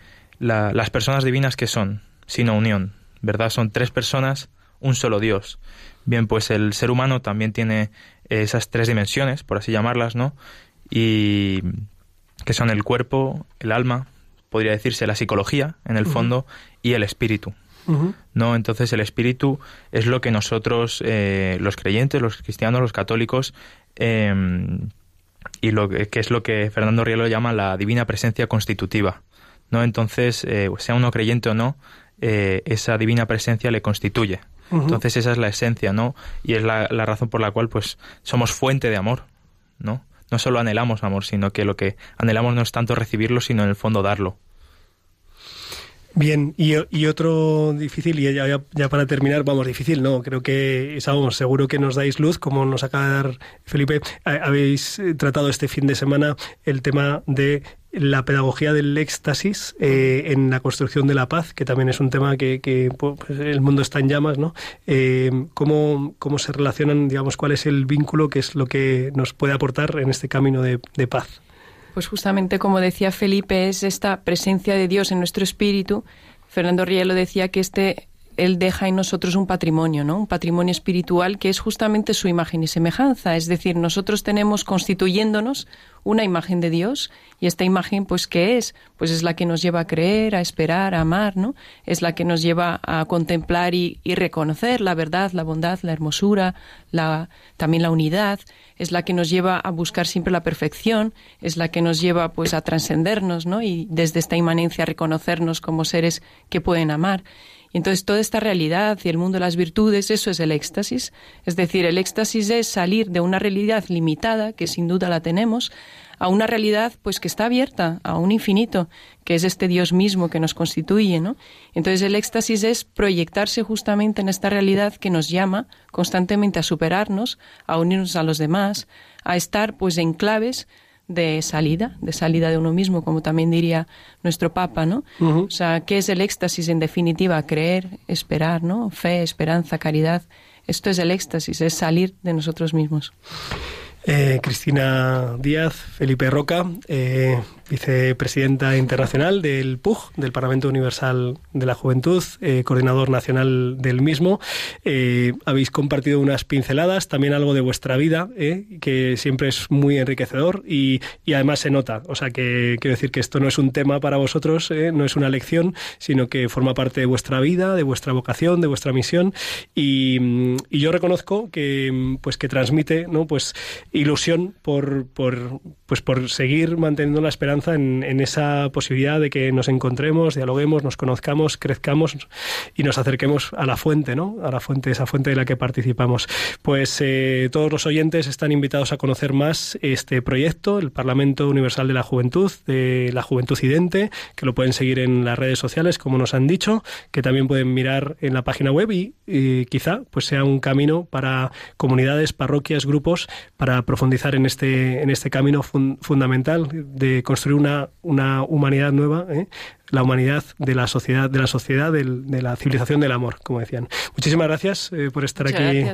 la- las personas divinas que son, sino unión, ¿verdad? Son tres personas, un solo Dios. Bien, pues el ser humano también tiene esas tres dimensiones, por así llamarlas, ¿no? Y que son el cuerpo, el alma, podría decirse la psicología, en el fondo, y el espíritu. ¿no? Entonces el espíritu es lo que nosotros, eh, los creyentes, los cristianos, los católicos, eh, y lo que, que es lo que Fernando Rielo llama la divina presencia constitutiva, ¿no? Entonces, eh, sea uno creyente o no, eh, esa divina presencia le constituye. Entonces esa es la esencia, ¿no? Y es la, la razón por la cual, pues, somos fuente de amor, ¿no? No solo anhelamos amor, sino que lo que anhelamos no es tanto recibirlo, sino en el fondo darlo. Bien, y, y otro difícil, y ya, ya- para terminar, vamos, difícil, no, creo que, vamos, seguro que nos dais luz, como nos acaba de dar Felipe. Ha- Habéis eh, tratado este fin de semana el tema de la pedagogía del éxtasis eh, en la construcción de la paz, que también es un tema que, pues, el mundo está en llamas, ¿no? Eh, ¿cómo, ¿Cómo se relacionan, digamos, cuál es el vínculo que es lo que nos puede aportar en este camino de, de paz? Pues justamente como decía Felipe, es esta presencia de Dios en nuestro espíritu. Fernando Rielo decía que este él deja en nosotros un patrimonio, ¿no? Un patrimonio espiritual que es justamente su imagen y semejanza. Es decir, nosotros tenemos constituyéndonos una imagen de Dios y esta imagen, pues, ¿qué es? Pues es la que nos lleva a creer, a esperar, a amar, ¿no? Es la que nos lleva a contemplar y, reconocer la verdad, la bondad, la hermosura, también la unidad. Es la que nos lleva a buscar siempre la perfección, es la que nos lleva, pues, a trascendernos, ¿no? Y desde esta inmanencia a reconocernos como seres que pueden amar. Entonces toda esta realidad y el mundo de las virtudes, eso es el éxtasis. Es decir, el éxtasis es salir de una realidad limitada, que sin duda la tenemos, a una realidad pues que está abierta a un infinito, que es este Dios mismo que nos constituye, ¿no? Entonces el éxtasis es proyectarse justamente en esta realidad que nos llama constantemente a superarnos, a unirnos a los demás, a estar pues en claves de salida, de salida de uno mismo, como también diría nuestro Papa, ¿no? O sea, ¿qué es el éxtasis en definitiva? Creer, esperar, ¿no? Fe, esperanza, caridad. Esto es el éxtasis, es salir de nosotros mismos. Eh, Cristina Díaz, Felipe Roca, eh, vicepresidenta internacional del PUG, del Parlamento Universal de la Juventud, eh, coordinador nacional del mismo. Eh, habéis compartido unas pinceladas, también algo de vuestra vida, eh, que siempre es muy enriquecedor y, además se nota. O sea, que quiero decir que esto no es un tema para vosotros, no es una lección, sino que forma parte de vuestra vida, de vuestra vocación, de vuestra misión. Y, yo reconozco que, pues, que transmite ¿no? pues, ilusión por, por, pues, por seguir manteniendo la esperanza en, esa posibilidad de que nos encontremos, dialoguemos, nos conozcamos, crezcamos y nos acerquemos a la fuente, ¿no? A la fuente, esa fuente de la que participamos. Pues eh, todos los oyentes están invitados a conocer más este proyecto, el Parlamento Universal de la Juventud, de la Juventud Idente, que lo pueden seguir en las redes sociales, como nos han dicho, que también pueden mirar en la página web y, quizá pues sea un camino para comunidades, parroquias, grupos, para profundizar en este, en este camino fundamental de construir una, una humanidad nueva, ¿eh? la humanidad de la sociedad, de la sociedad de la civilización del amor, como decían. Muchísimas gracias eh, por estar aquí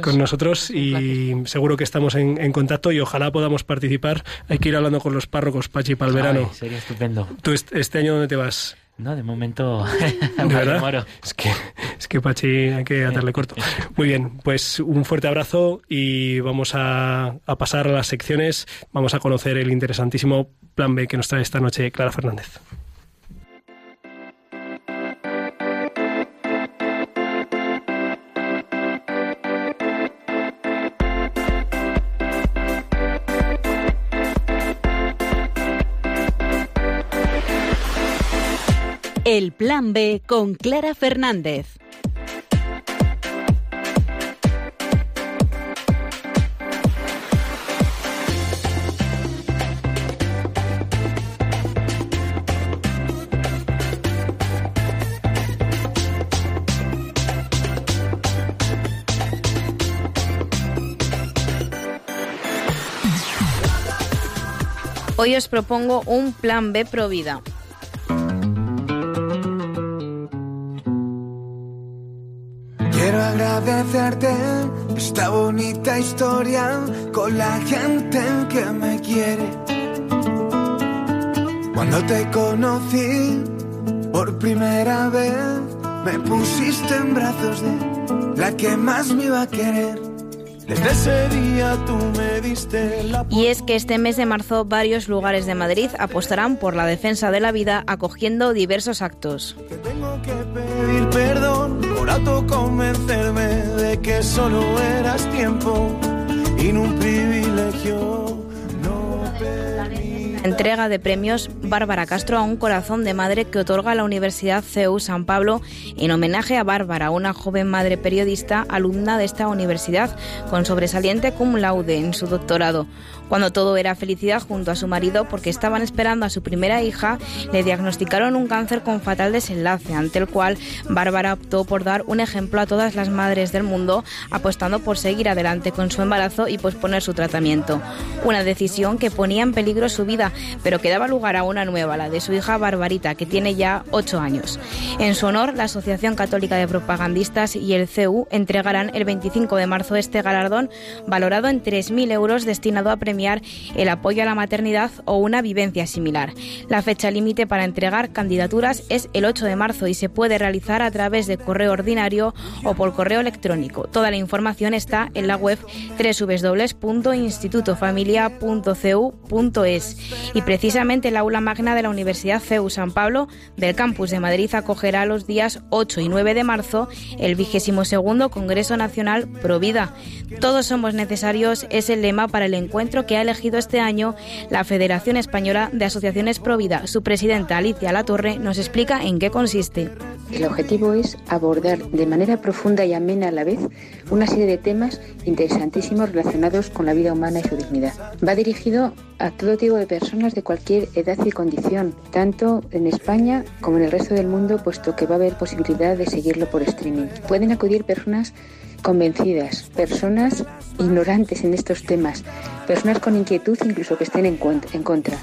con nosotros y seguro que estamos en, contacto y ojalá podamos participar. Hay que ir hablando con los párrocos, Pachi, para el verano. Sería estupendo. ¿Tú este año dónde te vas? No, de momento. ¿De verdad? Es que, es que Pachi hay que atarle corto. Muy bien, pues un fuerte abrazo y vamos a, a pasar a las secciones. Vamos a conocer el interesantísimo plan B que nos trae esta noche Clara Fernández. El Plan B con Clara Fernández. Hoy os propongo un plan B pro vida. Quiero agradecerte esta bonita historia con la gente que me quiere. Cuando te conocí por primera vez, me pusiste en brazos de la que más me iba a querer. Desde ese día tú me diste la... Y es que este mes de marzo varios lugares de Madrid apostarán por la defensa de la vida acogiendo diversos actos. Que tengo que pedir perdón por autoconvencerme de que solo eras tiempo y no un privilegio. Entrega de premios Bárbara Castro a un corazón de madre que otorga la Universidad CEU San Pablo en homenaje a Bárbara, una joven madre periodista, alumna de esta universidad, con sobresaliente cum laude en su doctorado. Cuando todo era felicidad junto a su marido porque estaban esperando a su primera hija, le diagnosticaron un cáncer con fatal desenlace, ante el cual Bárbara optó por dar un ejemplo a todas las madres del mundo, apostando por seguir adelante con su embarazo y posponer su tratamiento. Una decisión que ponía en peligro su vida, pero que daba lugar a una nueva, la de su hija Barbarita, que tiene ya ocho años. En su honor, la Asociación Católica de Propagandistas y el CEU entregarán el 25 de marzo este galardón, valorado en 3.000 euros, destinado a premiar el apoyo a la maternidad o una vivencia similar. La fecha límite para entregar candidaturas es el 8 de marzo y se puede realizar a través de correo ordinario o por correo electrónico. Toda la información está en la web www.institutofamilia.cu.es y precisamente el aula magna de la Universidad CEU San Pablo del campus de Madrid acogerá los días 8 y 9 de marzo el vigésimo segundo Congreso Nacional Provida. Todos somos necesarios es el lema para el encuentro que ha elegido este año la Federación Española de Asociaciones Provida. Su presidenta Alicia Latorre nos explica en qué consiste. El objetivo es abordar de manera profunda y amena a la vez una serie de temas interesantísimos relacionados con la vida humana y su dignidad. Va dirigido a todo tipo de personas de cualquier edad y condición, tanto en España como en el resto del mundo, puesto que va a haber posibilidad de seguirlo por streaming. Pueden acudir personas convencidas, personas ignorantes en estos temas, personas con inquietud incluso que estén en, contra.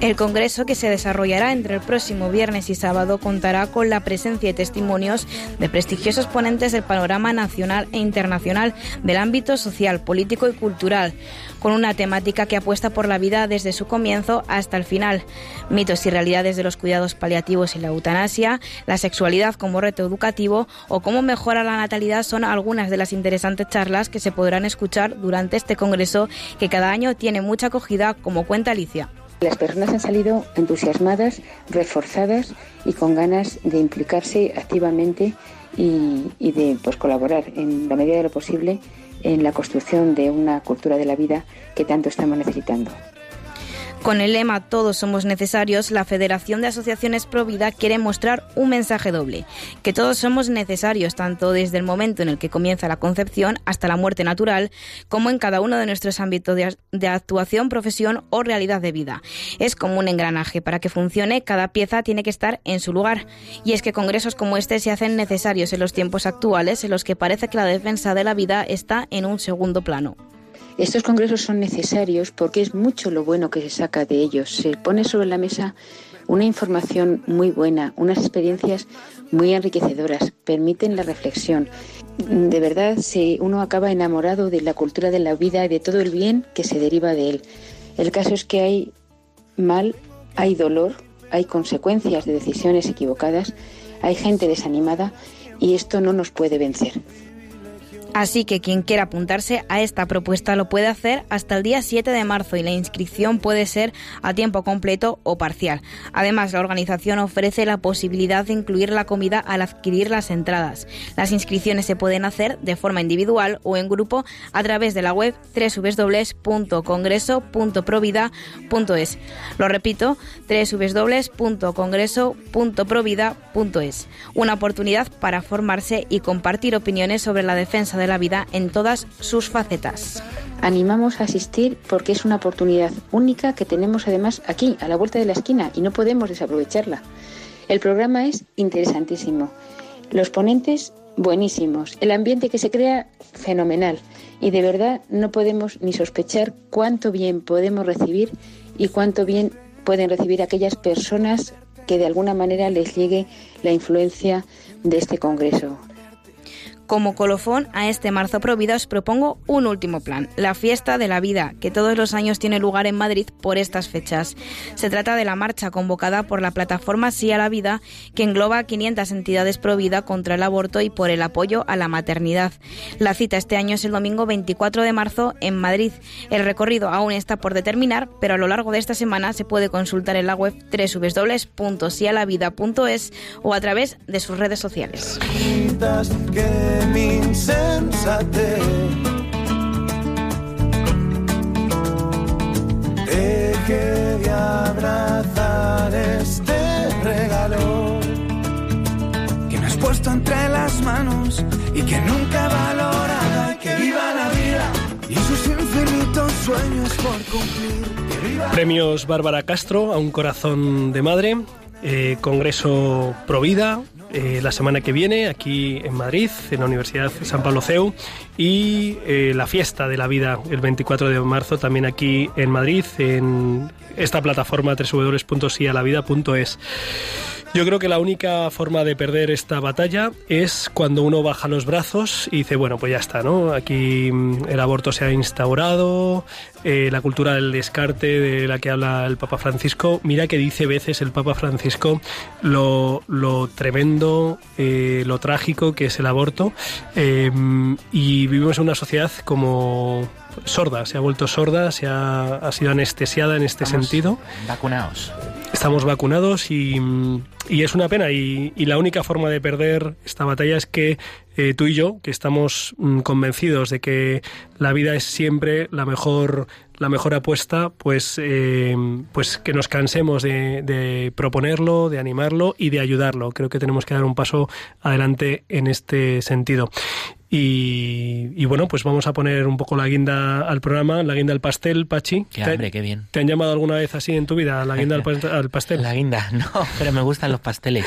El Congreso, que se desarrollará entre el próximo viernes y sábado, contará con la presencia y testimonios de prestigiosos ponentes del panorama nacional e internacional del ámbito social, político y cultural, con una temática que apuesta por la vida desde su comienzo hasta el final. Mitos y realidades de los cuidados paliativos y la eutanasia, la sexualidad como reto educativo o cómo mejora la natalidad son algunas de las interesantes charlas que se podrán escuchar durante este Congreso que cada año tiene mucha acogida, como cuenta Alicia. Las personas han salido entusiasmadas, reforzadas y con ganas de implicarse activamente y, de pues, colaborar en la medida de lo posible en la construcción de una cultura de la vida que tanto estamos necesitando. Con el lema Todos somos necesarios, la Federación de Asociaciones Provida quiere mostrar un mensaje doble, que todos somos necesarios tanto desde el momento en el que comienza la concepción hasta la muerte natural, como en cada uno de nuestros ámbitos de, actuación, profesión o realidad de vida. Es como un engranaje, para que funcione cada pieza tiene que estar en su lugar. Y es que congresos como este se hacen necesarios en los tiempos actuales en los que parece que la defensa de la vida está en un segundo plano. Estos congresos son necesarios porque es mucho lo bueno que se saca de ellos. Se pone sobre la mesa una información muy buena, unas experiencias muy enriquecedoras, permiten la reflexión. De verdad, si uno acaba enamorado de la cultura de la vida y de todo el bien que se deriva de él. El caso es que hay mal, hay dolor, hay consecuencias de decisiones equivocadas, hay gente desanimada y esto no nos puede vencer. Así que quien quiera apuntarse a esta propuesta lo puede hacer hasta el día 7 de marzo y la inscripción puede ser a tiempo completo o parcial. Además, la organización ofrece la posibilidad de incluir la comida al adquirir las entradas. Las inscripciones se pueden hacer de forma individual o en grupo a través de la web www.congreso.provida.es. Lo repito, www.congreso.provida.es. Una oportunidad para formarse y compartir opiniones sobre la defensa de la vida en todas sus facetas. Animamos a asistir porque es una oportunidad única que tenemos además aquí, a la vuelta de la esquina, y no podemos desaprovecharla. El programa es interesantísimo. Los ponentes, buenísimos. El ambiente que se crea, fenomenal. Y de verdad no podemos ni sospechar cuánto bien podemos recibir y cuánto bien pueden recibir aquellas personas que de alguna manera les llegue la influencia de este Congreso. Como colofón a este Marzo Provida os propongo un último plan, la Fiesta de la Vida, que todos los años tiene lugar en Madrid por estas fechas. Se trata de la marcha convocada por la plataforma Sí a la Vida, que engloba 500 entidades Provida contra el aborto y por el apoyo a la maternidad. La cita este año es el domingo 24 de marzo en Madrid. El recorrido aún está por determinar, pero a lo largo de esta semana se puede consultar en la web www.sialavida.es o a través de sus redes sociales mi insensatez. Deje de abrazar este regalo que me has puesto entre las manos y que nunca valorado que viva la vida y sus infinitos sueños por cumplir. Premios Bárbara Castro a un corazón de madre, eh, Congreso Provida, eh, la semana que viene aquí en Madrid, en la Universidad San Pablo CEU, y eh, la fiesta de la vida el 24 de marzo también aquí en Madrid, en esta plataforma www.sialavida.es. Yo creo que la única forma de perder esta batalla es cuando uno baja los brazos y dice, bueno, pues ya está, ¿no? Aquí mm, el aborto se ha instaurado, eh, la cultura del descarte de la que habla el Papa Francisco. Mira que dice veces el Papa Francisco lo, tremendo, eh, lo trágico que es el aborto. Eh, y vivimos en una sociedad como sorda, se ha vuelto sorda, se ha, sido anestesiada en este sentido. Vacunados. Estamos vacunados y, es una pena. Y, la única forma de perder esta batalla es que eh, tú y yo, que estamos mm, convencidos de que la vida es siempre la mejor la mejor apuesta, pues, eh, pues que nos cansemos de, de proponerlo, de animarlo y de ayudarlo. Creo que tenemos que dar un paso adelante en este sentido. Y, y bueno, pues vamos a poner un poco la guinda al programa, la guinda al pastel, Pachi. Qué ¿Te- hambre, qué bien. ¿Te han llamado alguna vez así en tu vida, la guinda al, pas- al pastel? La guinda, no, pero me gustan los pasteles.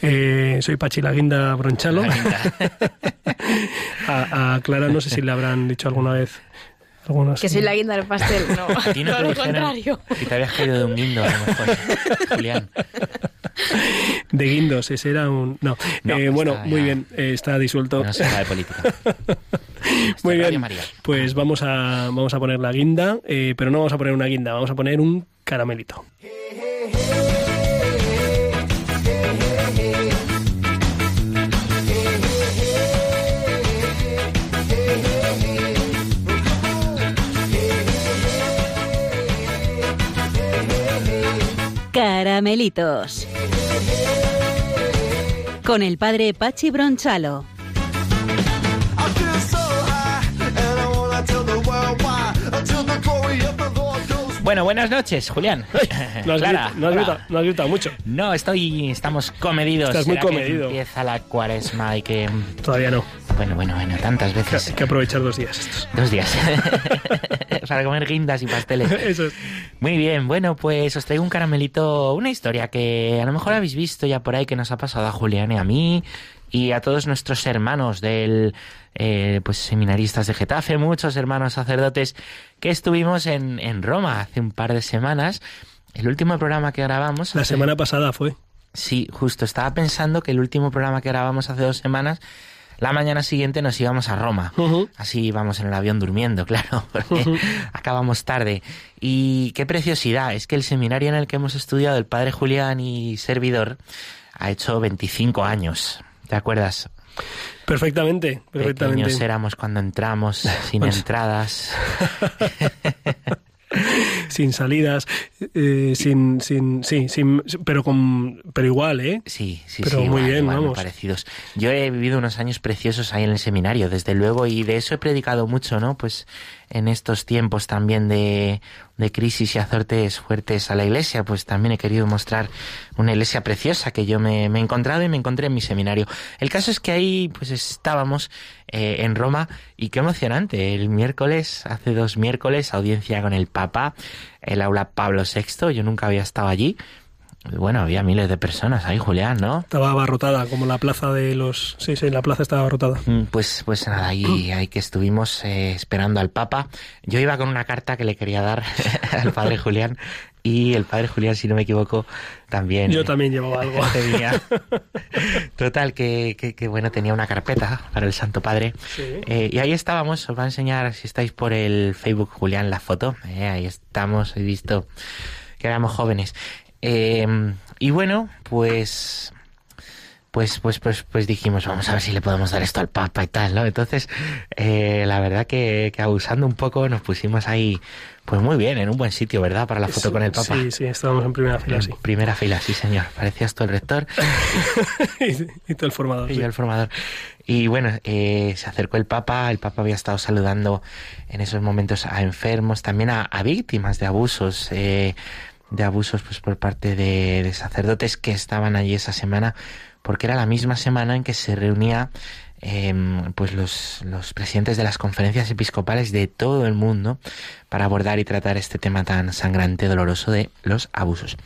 Eh, soy Pachi la guinda Bronchalo. La guinda. A, a Clara no sé si le habrán dicho alguna vez. Que soy la guinda del pastel, no. A ti no Todo te lo dijeron contrario. que te habías caído de un guindo, a lo mejor, Julián. De guindos, ese era un... No, No, Eh, bueno, muy ya- bien, eh, está disuelto. No se habla de política. Muy Radio bien, María. pues vamos a, vamos a poner la guinda, eh, pero no vamos a poner una guinda, vamos a poner un caramelito. Caramelitos. Con el padre Pachi Bronchalo. Bueno, buenas noches, Julián. No has, Clara, no has gritado- no has gritado mucho, No, estoy, estamos comedidos. Estás muy ¿Será que comedido. empieza la cuaresma y que... todavía no. Bueno, bueno, bueno, tantas Hay veces. que aprovechar dos días estos. Dos días. Para comer guindas y pasteles. Eso es. Muy bien, bueno, pues os traigo un caramelito, una historia que a lo mejor habéis visto ya por ahí que nos ha pasado a Julián y a mí y a todos nuestros hermanos del eh, pues seminaristas de Getafe, muchos hermanos sacerdotes que estuvimos en, en Roma hace un par de semanas. El último programa que grabamos. La hace- semana pasada fue. Sí, justo. Estaba pensando que el último programa que grabamos hace dos semanas, la mañana siguiente nos íbamos a Roma. Así íbamos en el avión durmiendo, claro, porque acabamos tarde. Y qué preciosidad, es que el seminario en el que hemos estudiado el padre Julián y servidor ha hecho 25 años. ¿Te acuerdas? Perfectamente, perfectamente. Pequeños éramos cuando entramos, sin entradas. Sin salidas, eh, sin, sin, sí, sin, pero con, pero igual, ¿eh? Sí, sí, Pero sí, muy igual, bien, igual, vamos. parecidos. Yo he vivido unos años preciosos ahí en el seminario, desde luego, y de eso he predicado mucho, ¿no? Pues en estos tiempos también de, de crisis y azotes fuertes a la iglesia, pues también he querido mostrar una iglesia preciosa que yo me, me he encontrado y me encontré en mi seminario. El caso es que ahí, pues estábamos eh, en Roma y qué emocionante. El miércoles, hace dos miércoles, audiencia con el Papa, el aula Pablo VI, yo nunca había estado allí. Bueno, había miles de personas ahí, Julián, ¿no? Estaba abarrotada, como la plaza de los... Sí, sí, la plaza estaba abarrotada. Mm, Pues, pues nada, ahí, ahí que estuvimos eh, esperando al Papa. Yo iba con una carta que le quería dar al padre Julián y el padre Julián, si no me equivoco, también. Yo eh, también llevaba algo. tenía. Total, que, que, que, bueno, tenía una carpeta para el Santo Padre. Sí. Eh, y ahí estábamos, os va a enseñar, si estáis por el Facebook, Julián, la foto. Eh, ahí estamos, he visto que éramos jóvenes. Eh, y bueno, pues pues, pues, pues, pues dijimos, vamos a ver si le podemos dar esto al Papa y tal, ¿no? Entonces, eh, la verdad que, que abusando un poco nos pusimos ahí, pues muy bien, en un buen sitio, ¿verdad? Para la foto con el Papa. Sí, sí, estábamos en primera fila, En sí. Primera fila, sí, señor. Parecías tú el rector y, y todo el formador. y sí. yo el formador. Y bueno, eh, se acercó el Papa, el Papa había estado saludando en esos momentos a enfermos, también a, a víctimas de abusos, eh, de abusos pues por parte de, de sacerdotes que estaban allí esa semana, porque era la misma semana en que se reunía em, pues los, los presidentes de las conferencias episcopales de todo el mundo para abordar y tratar este tema tan sangrante, doloroso de los abusos.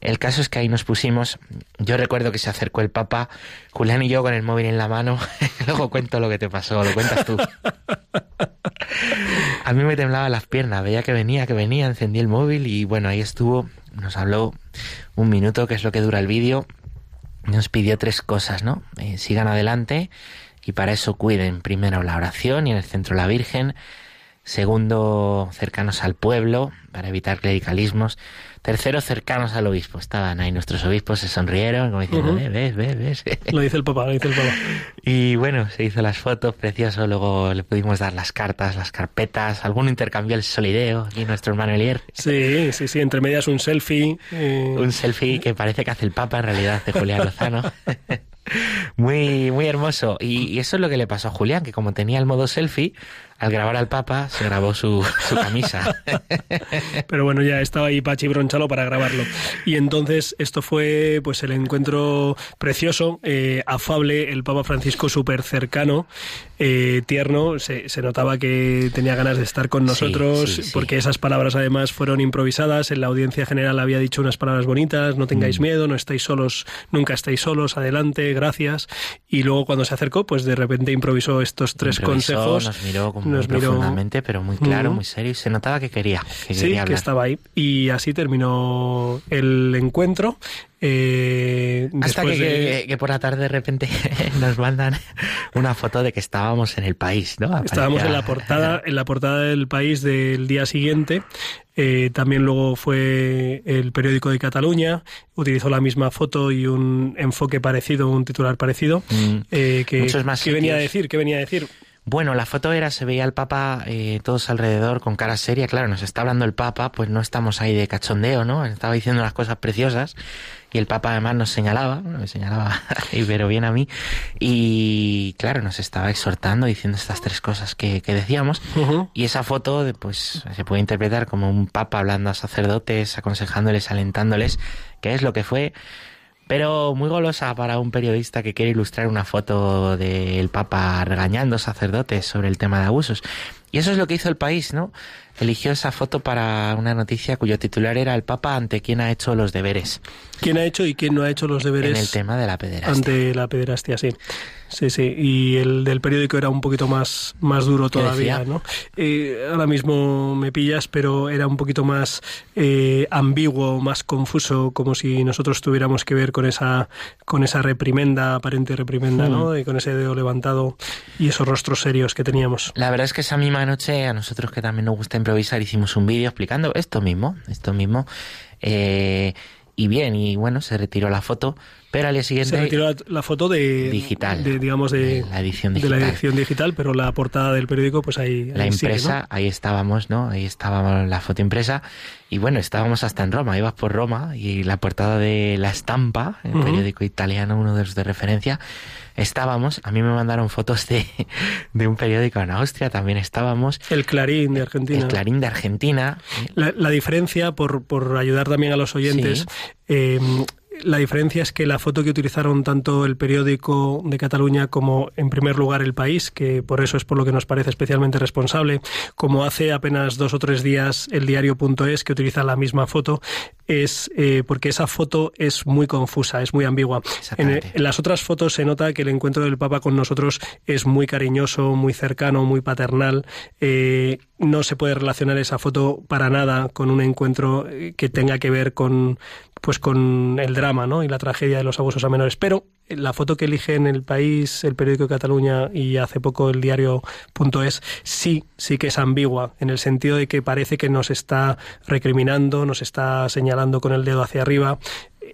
El caso es que ahí nos pusimos. Yo recuerdo que se acercó el Papa, Julián y yo con el móvil en la mano. Luego cuento lo que te pasó, lo cuentas tú. A mí me temblaban las piernas, veía que venía, que venía, encendí el móvil y bueno, ahí estuvo. Nos habló un minuto, que es lo que dura el vídeo. Nos pidió tres cosas, ¿no? Eh, sigan adelante y para eso cuiden primero la oración y en el centro la Virgen. Segundo, cercanos al pueblo, para evitar clericalismos. Tercero, cercanos al obispo. Estaban ahí nuestros obispos, se sonrieron, como diciendo. "Eh, ves, ves, ves. Lo dice el Papa, lo dice el Papa. Y bueno, se hizo las fotos, precioso. Luego le pudimos dar las cartas, las carpetas. Alguno intercambió el solideo. Y nuestro hermano Elier. Sí, sí, sí, entre medias un selfie. eh, Un selfie que parece que hace el Papa, en realidad hace Julián Lozano. muy, muy hermoso. Y, y, eso es lo que le pasó a Julián, que como tenía el modo selfie, al grabar al Papa se grabó su, su camisa. Pero bueno, ya estaba ahí Pachi Bronchalo para grabarlo. Y entonces esto fue pues el encuentro precioso, eh, afable, el Papa Francisco súper cercano, eh, tierno. Se, se, notaba que tenía ganas de estar con nosotros, sí, sí, sí. porque esas palabras además fueron improvisadas. En la audiencia general había dicho unas palabras bonitas, no tengáis mm. miedo, no estáis solos, nunca estáis solos, adelante, gracias. Y luego cuando se acercó, pues de repente improvisó estos tres improvisó, consejos. Nos miró como nos miró profundamente, pero muy claro, uh -huh. muy serio, y se notaba que quería. Que sí, quería que estaba ahí. Y así terminó el encuentro. Eh, Hasta que, de... que, que, por la tarde de repente nos mandan una foto de que estábamos en el país, ¿no? Aparecía... Estábamos en la portada, en la portada del país del día siguiente. Eh, también luego fue el periódico de Cataluña, utilizó la misma foto y un enfoque parecido, un titular parecido. Mm. Eh, que, Muchos más ¿Qué venía a decir? ¿Qué venía a decir? Bueno, la foto era, se veía al Papa eh, todos alrededor con cara seria. Claro, nos está hablando el Papa, pues no estamos ahí de cachondeo, ¿no? Estaba diciendo unas cosas preciosas y el Papa además nos señalaba, me señalaba, pero bien a mí, y claro, nos estaba exhortando diciendo estas tres cosas que, que decíamos. Uh -huh. Y esa foto, pues se puede interpretar como un Papa hablando a sacerdotes, aconsejándoles, alentándoles, que es lo que fue pero muy golosa para un periodista que quiere ilustrar una foto del Papa regañando sacerdotes sobre el tema de abusos. Y eso es lo que hizo el país, ¿no? Eligió esa foto para una noticia cuyo titular era El Papa ante quién ha hecho los deberes. ¿Quién ha hecho y quién no ha hecho los deberes? En el tema de la pederastia. Ante la pederastia, sí. Sí, sí. Y el del periódico era un poquito más, más duro todavía, ¿no? Eh, ahora mismo me pillas, pero era un poquito más eh, ambiguo, más confuso, como si nosotros tuviéramos que ver con esa, con esa reprimenda, aparente reprimenda, mm. ¿no? Y con ese dedo levantado y esos rostros serios que teníamos. La verdad es que esa misma noche, a nosotros que también nos gusta improvisar, hicimos un vídeo explicando esto mismo, esto mismo. Eh, y bien, y bueno, se retiró la foto, pero al día siguiente... Se retiró la, la foto de... Digital. De, digamos, de, de, la edición digital. De la edición digital, pero la portada del periódico, pues ahí... La ahí impresa, sigue, ¿no? ahí estábamos, ¿no? Ahí estábamos la foto impresa. Y bueno, estábamos hasta en Roma, ibas por Roma, y la portada de La Estampa, el uh -huh. periódico italiano, uno de los de referencia, estábamos, a mí me mandaron fotos de, de un periódico en Austria, también estábamos. El Clarín de Argentina. El Clarín de Argentina. La, la diferencia, por, por ayudar también a los oyentes, sí. eh, la diferencia es que la foto que utilizaron tanto el periódico de Cataluña como, en primer lugar, el país, que por eso es por lo que nos parece especialmente responsable, como hace apenas dos o tres días el diario.es, que utiliza la misma foto, es eh, porque esa foto es muy confusa, es muy ambigua. En, en, las otras fotos se nota que el encuentro del Papa con nosotros es muy cariñoso, muy cercano, muy paternal. Eh, no se puede relacionar esa foto para nada con un encuentro eh, que tenga que ver con pues con el drama ¿no? y la tragedia de los abusos a menores. Pero la foto que elige en el país, el periódico de Cataluña y hace poco el diario.es, sí, sí que es ambigua, en el sentido de que parece que nos está recriminando, nos está señalando con el dedo hacia arriba.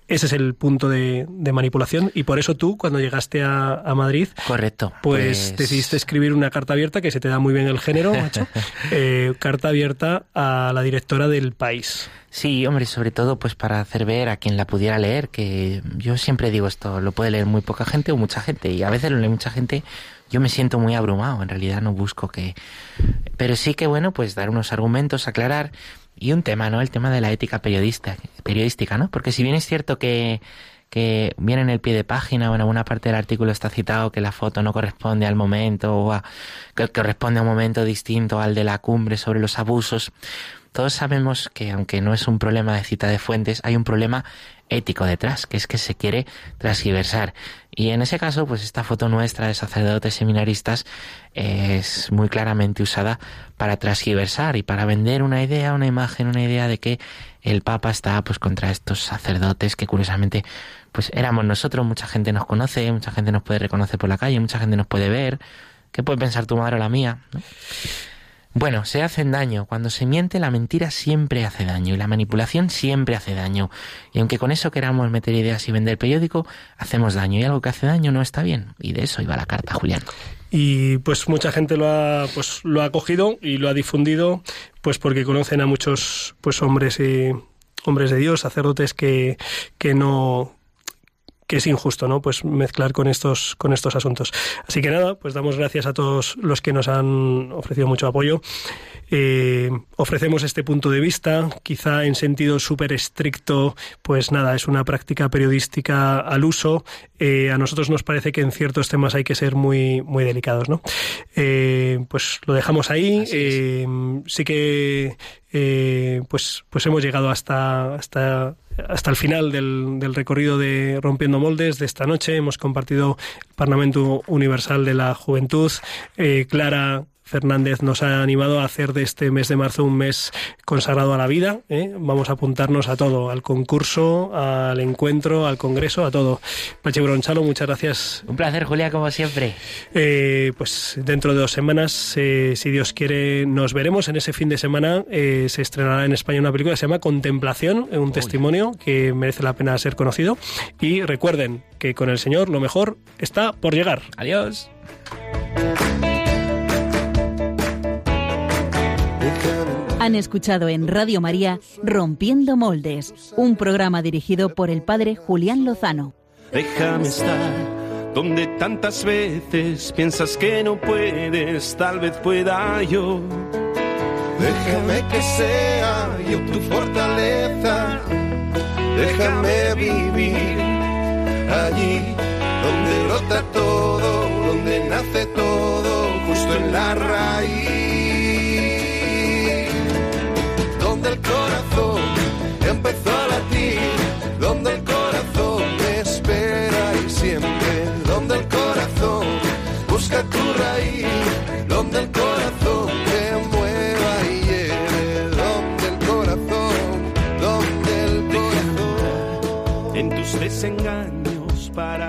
Ese es el punto de, de manipulación y por eso tú, cuando llegaste a, a Madrid, correcto, pues, pues, decidiste escribir una carta abierta que se te da muy bien el género, macho, eh, carta abierta a la directora del país. Sí, hombre, sobre todo pues para hacer ver a quien la pudiera leer, que yo siempre digo esto, lo puede leer muy poca gente o mucha gente, y a veces lo lee mucha gente, yo me siento muy abrumado, en realidad no busco que... Pero sí que bueno, pues dar unos argumentos, aclarar, y un tema, ¿no? El tema de la ética periodista, periodística, ¿no? Porque si bien es cierto que que viene en el pie de página o en alguna parte del artículo está citado que la foto no corresponde al momento o a, que corresponde a un momento distinto al de la cumbre sobre los abusos. Todos sabemos que aunque no es un problema de cita de fuentes, hay un problema ético detrás, que es que se quiere transgiversar. Y en ese caso, pues esta foto nuestra de sacerdotes seminaristas es muy claramente usada para transgiversar y para vender una idea, una imagen, una idea de que el Papa está pues contra estos sacerdotes que curiosamente pues éramos nosotros, mucha gente nos conoce, mucha gente nos puede reconocer por la calle, mucha gente nos puede ver. ¿Qué puede pensar tu madre o la mía? Bueno, se hacen daño. Cuando se miente, la mentira siempre hace daño y la manipulación siempre hace daño. Y aunque con eso queramos meter ideas y vender periódico, hacemos daño. Y algo que hace daño no está bien. Y de eso iba la carta, Julián. Y pues mucha gente lo ha, pues, lo ha cogido y lo ha difundido, pues porque conocen a muchos pues hombres y hombres de Dios, sacerdotes que, que no que es injusto, ¿no? Pues mezclar con estos, con estos asuntos. Así que nada, pues damos gracias a todos los que nos han ofrecido mucho apoyo. Eh, ofrecemos este punto de vista, quizá en sentido súper estricto, pues nada, es una práctica periodística al uso. Eh, a nosotros nos parece que en ciertos temas hay que ser muy, muy delicados, ¿no? Eh, pues lo dejamos ahí. sí que pues, pues hemos llegado hasta, hasta hasta el final del, del, recorrido de Rompiendo Moldes de esta noche. Hemos compartido el Parlamento Universal de la Juventud. Eh, Clara Fernández nos ha animado a hacer de este mes de marzo un mes consagrado a la vida. ¿eh? Vamos a apuntarnos a todo, al concurso, al encuentro, al congreso, a todo. Pache Bronchalo, muchas gracias. Un placer, Julia, como siempre. Eh, pues dentro de dos semanas, eh, si Dios quiere, nos veremos. En ese fin de semana se estrenará en España una película que se llama Contemplación, un testimonio que merece la pena ser conocido. Y recuerden que con el Señor lo mejor está por llegar. Adiós. Han escuchado en Radio María Rompiendo Moldes, un programa dirigido por el padre Julián Lozano. Déjame estar donde tantas veces piensas que no puedes, tal vez pueda yo. Déjame que sea yo tu fortaleza, déjame vivir allí donde brota todo, donde nace todo, justo en la raíz. Busca tu raíz, donde el corazón te mueva y lleve, donde el corazón, donde el corazón, en tus desengaños para.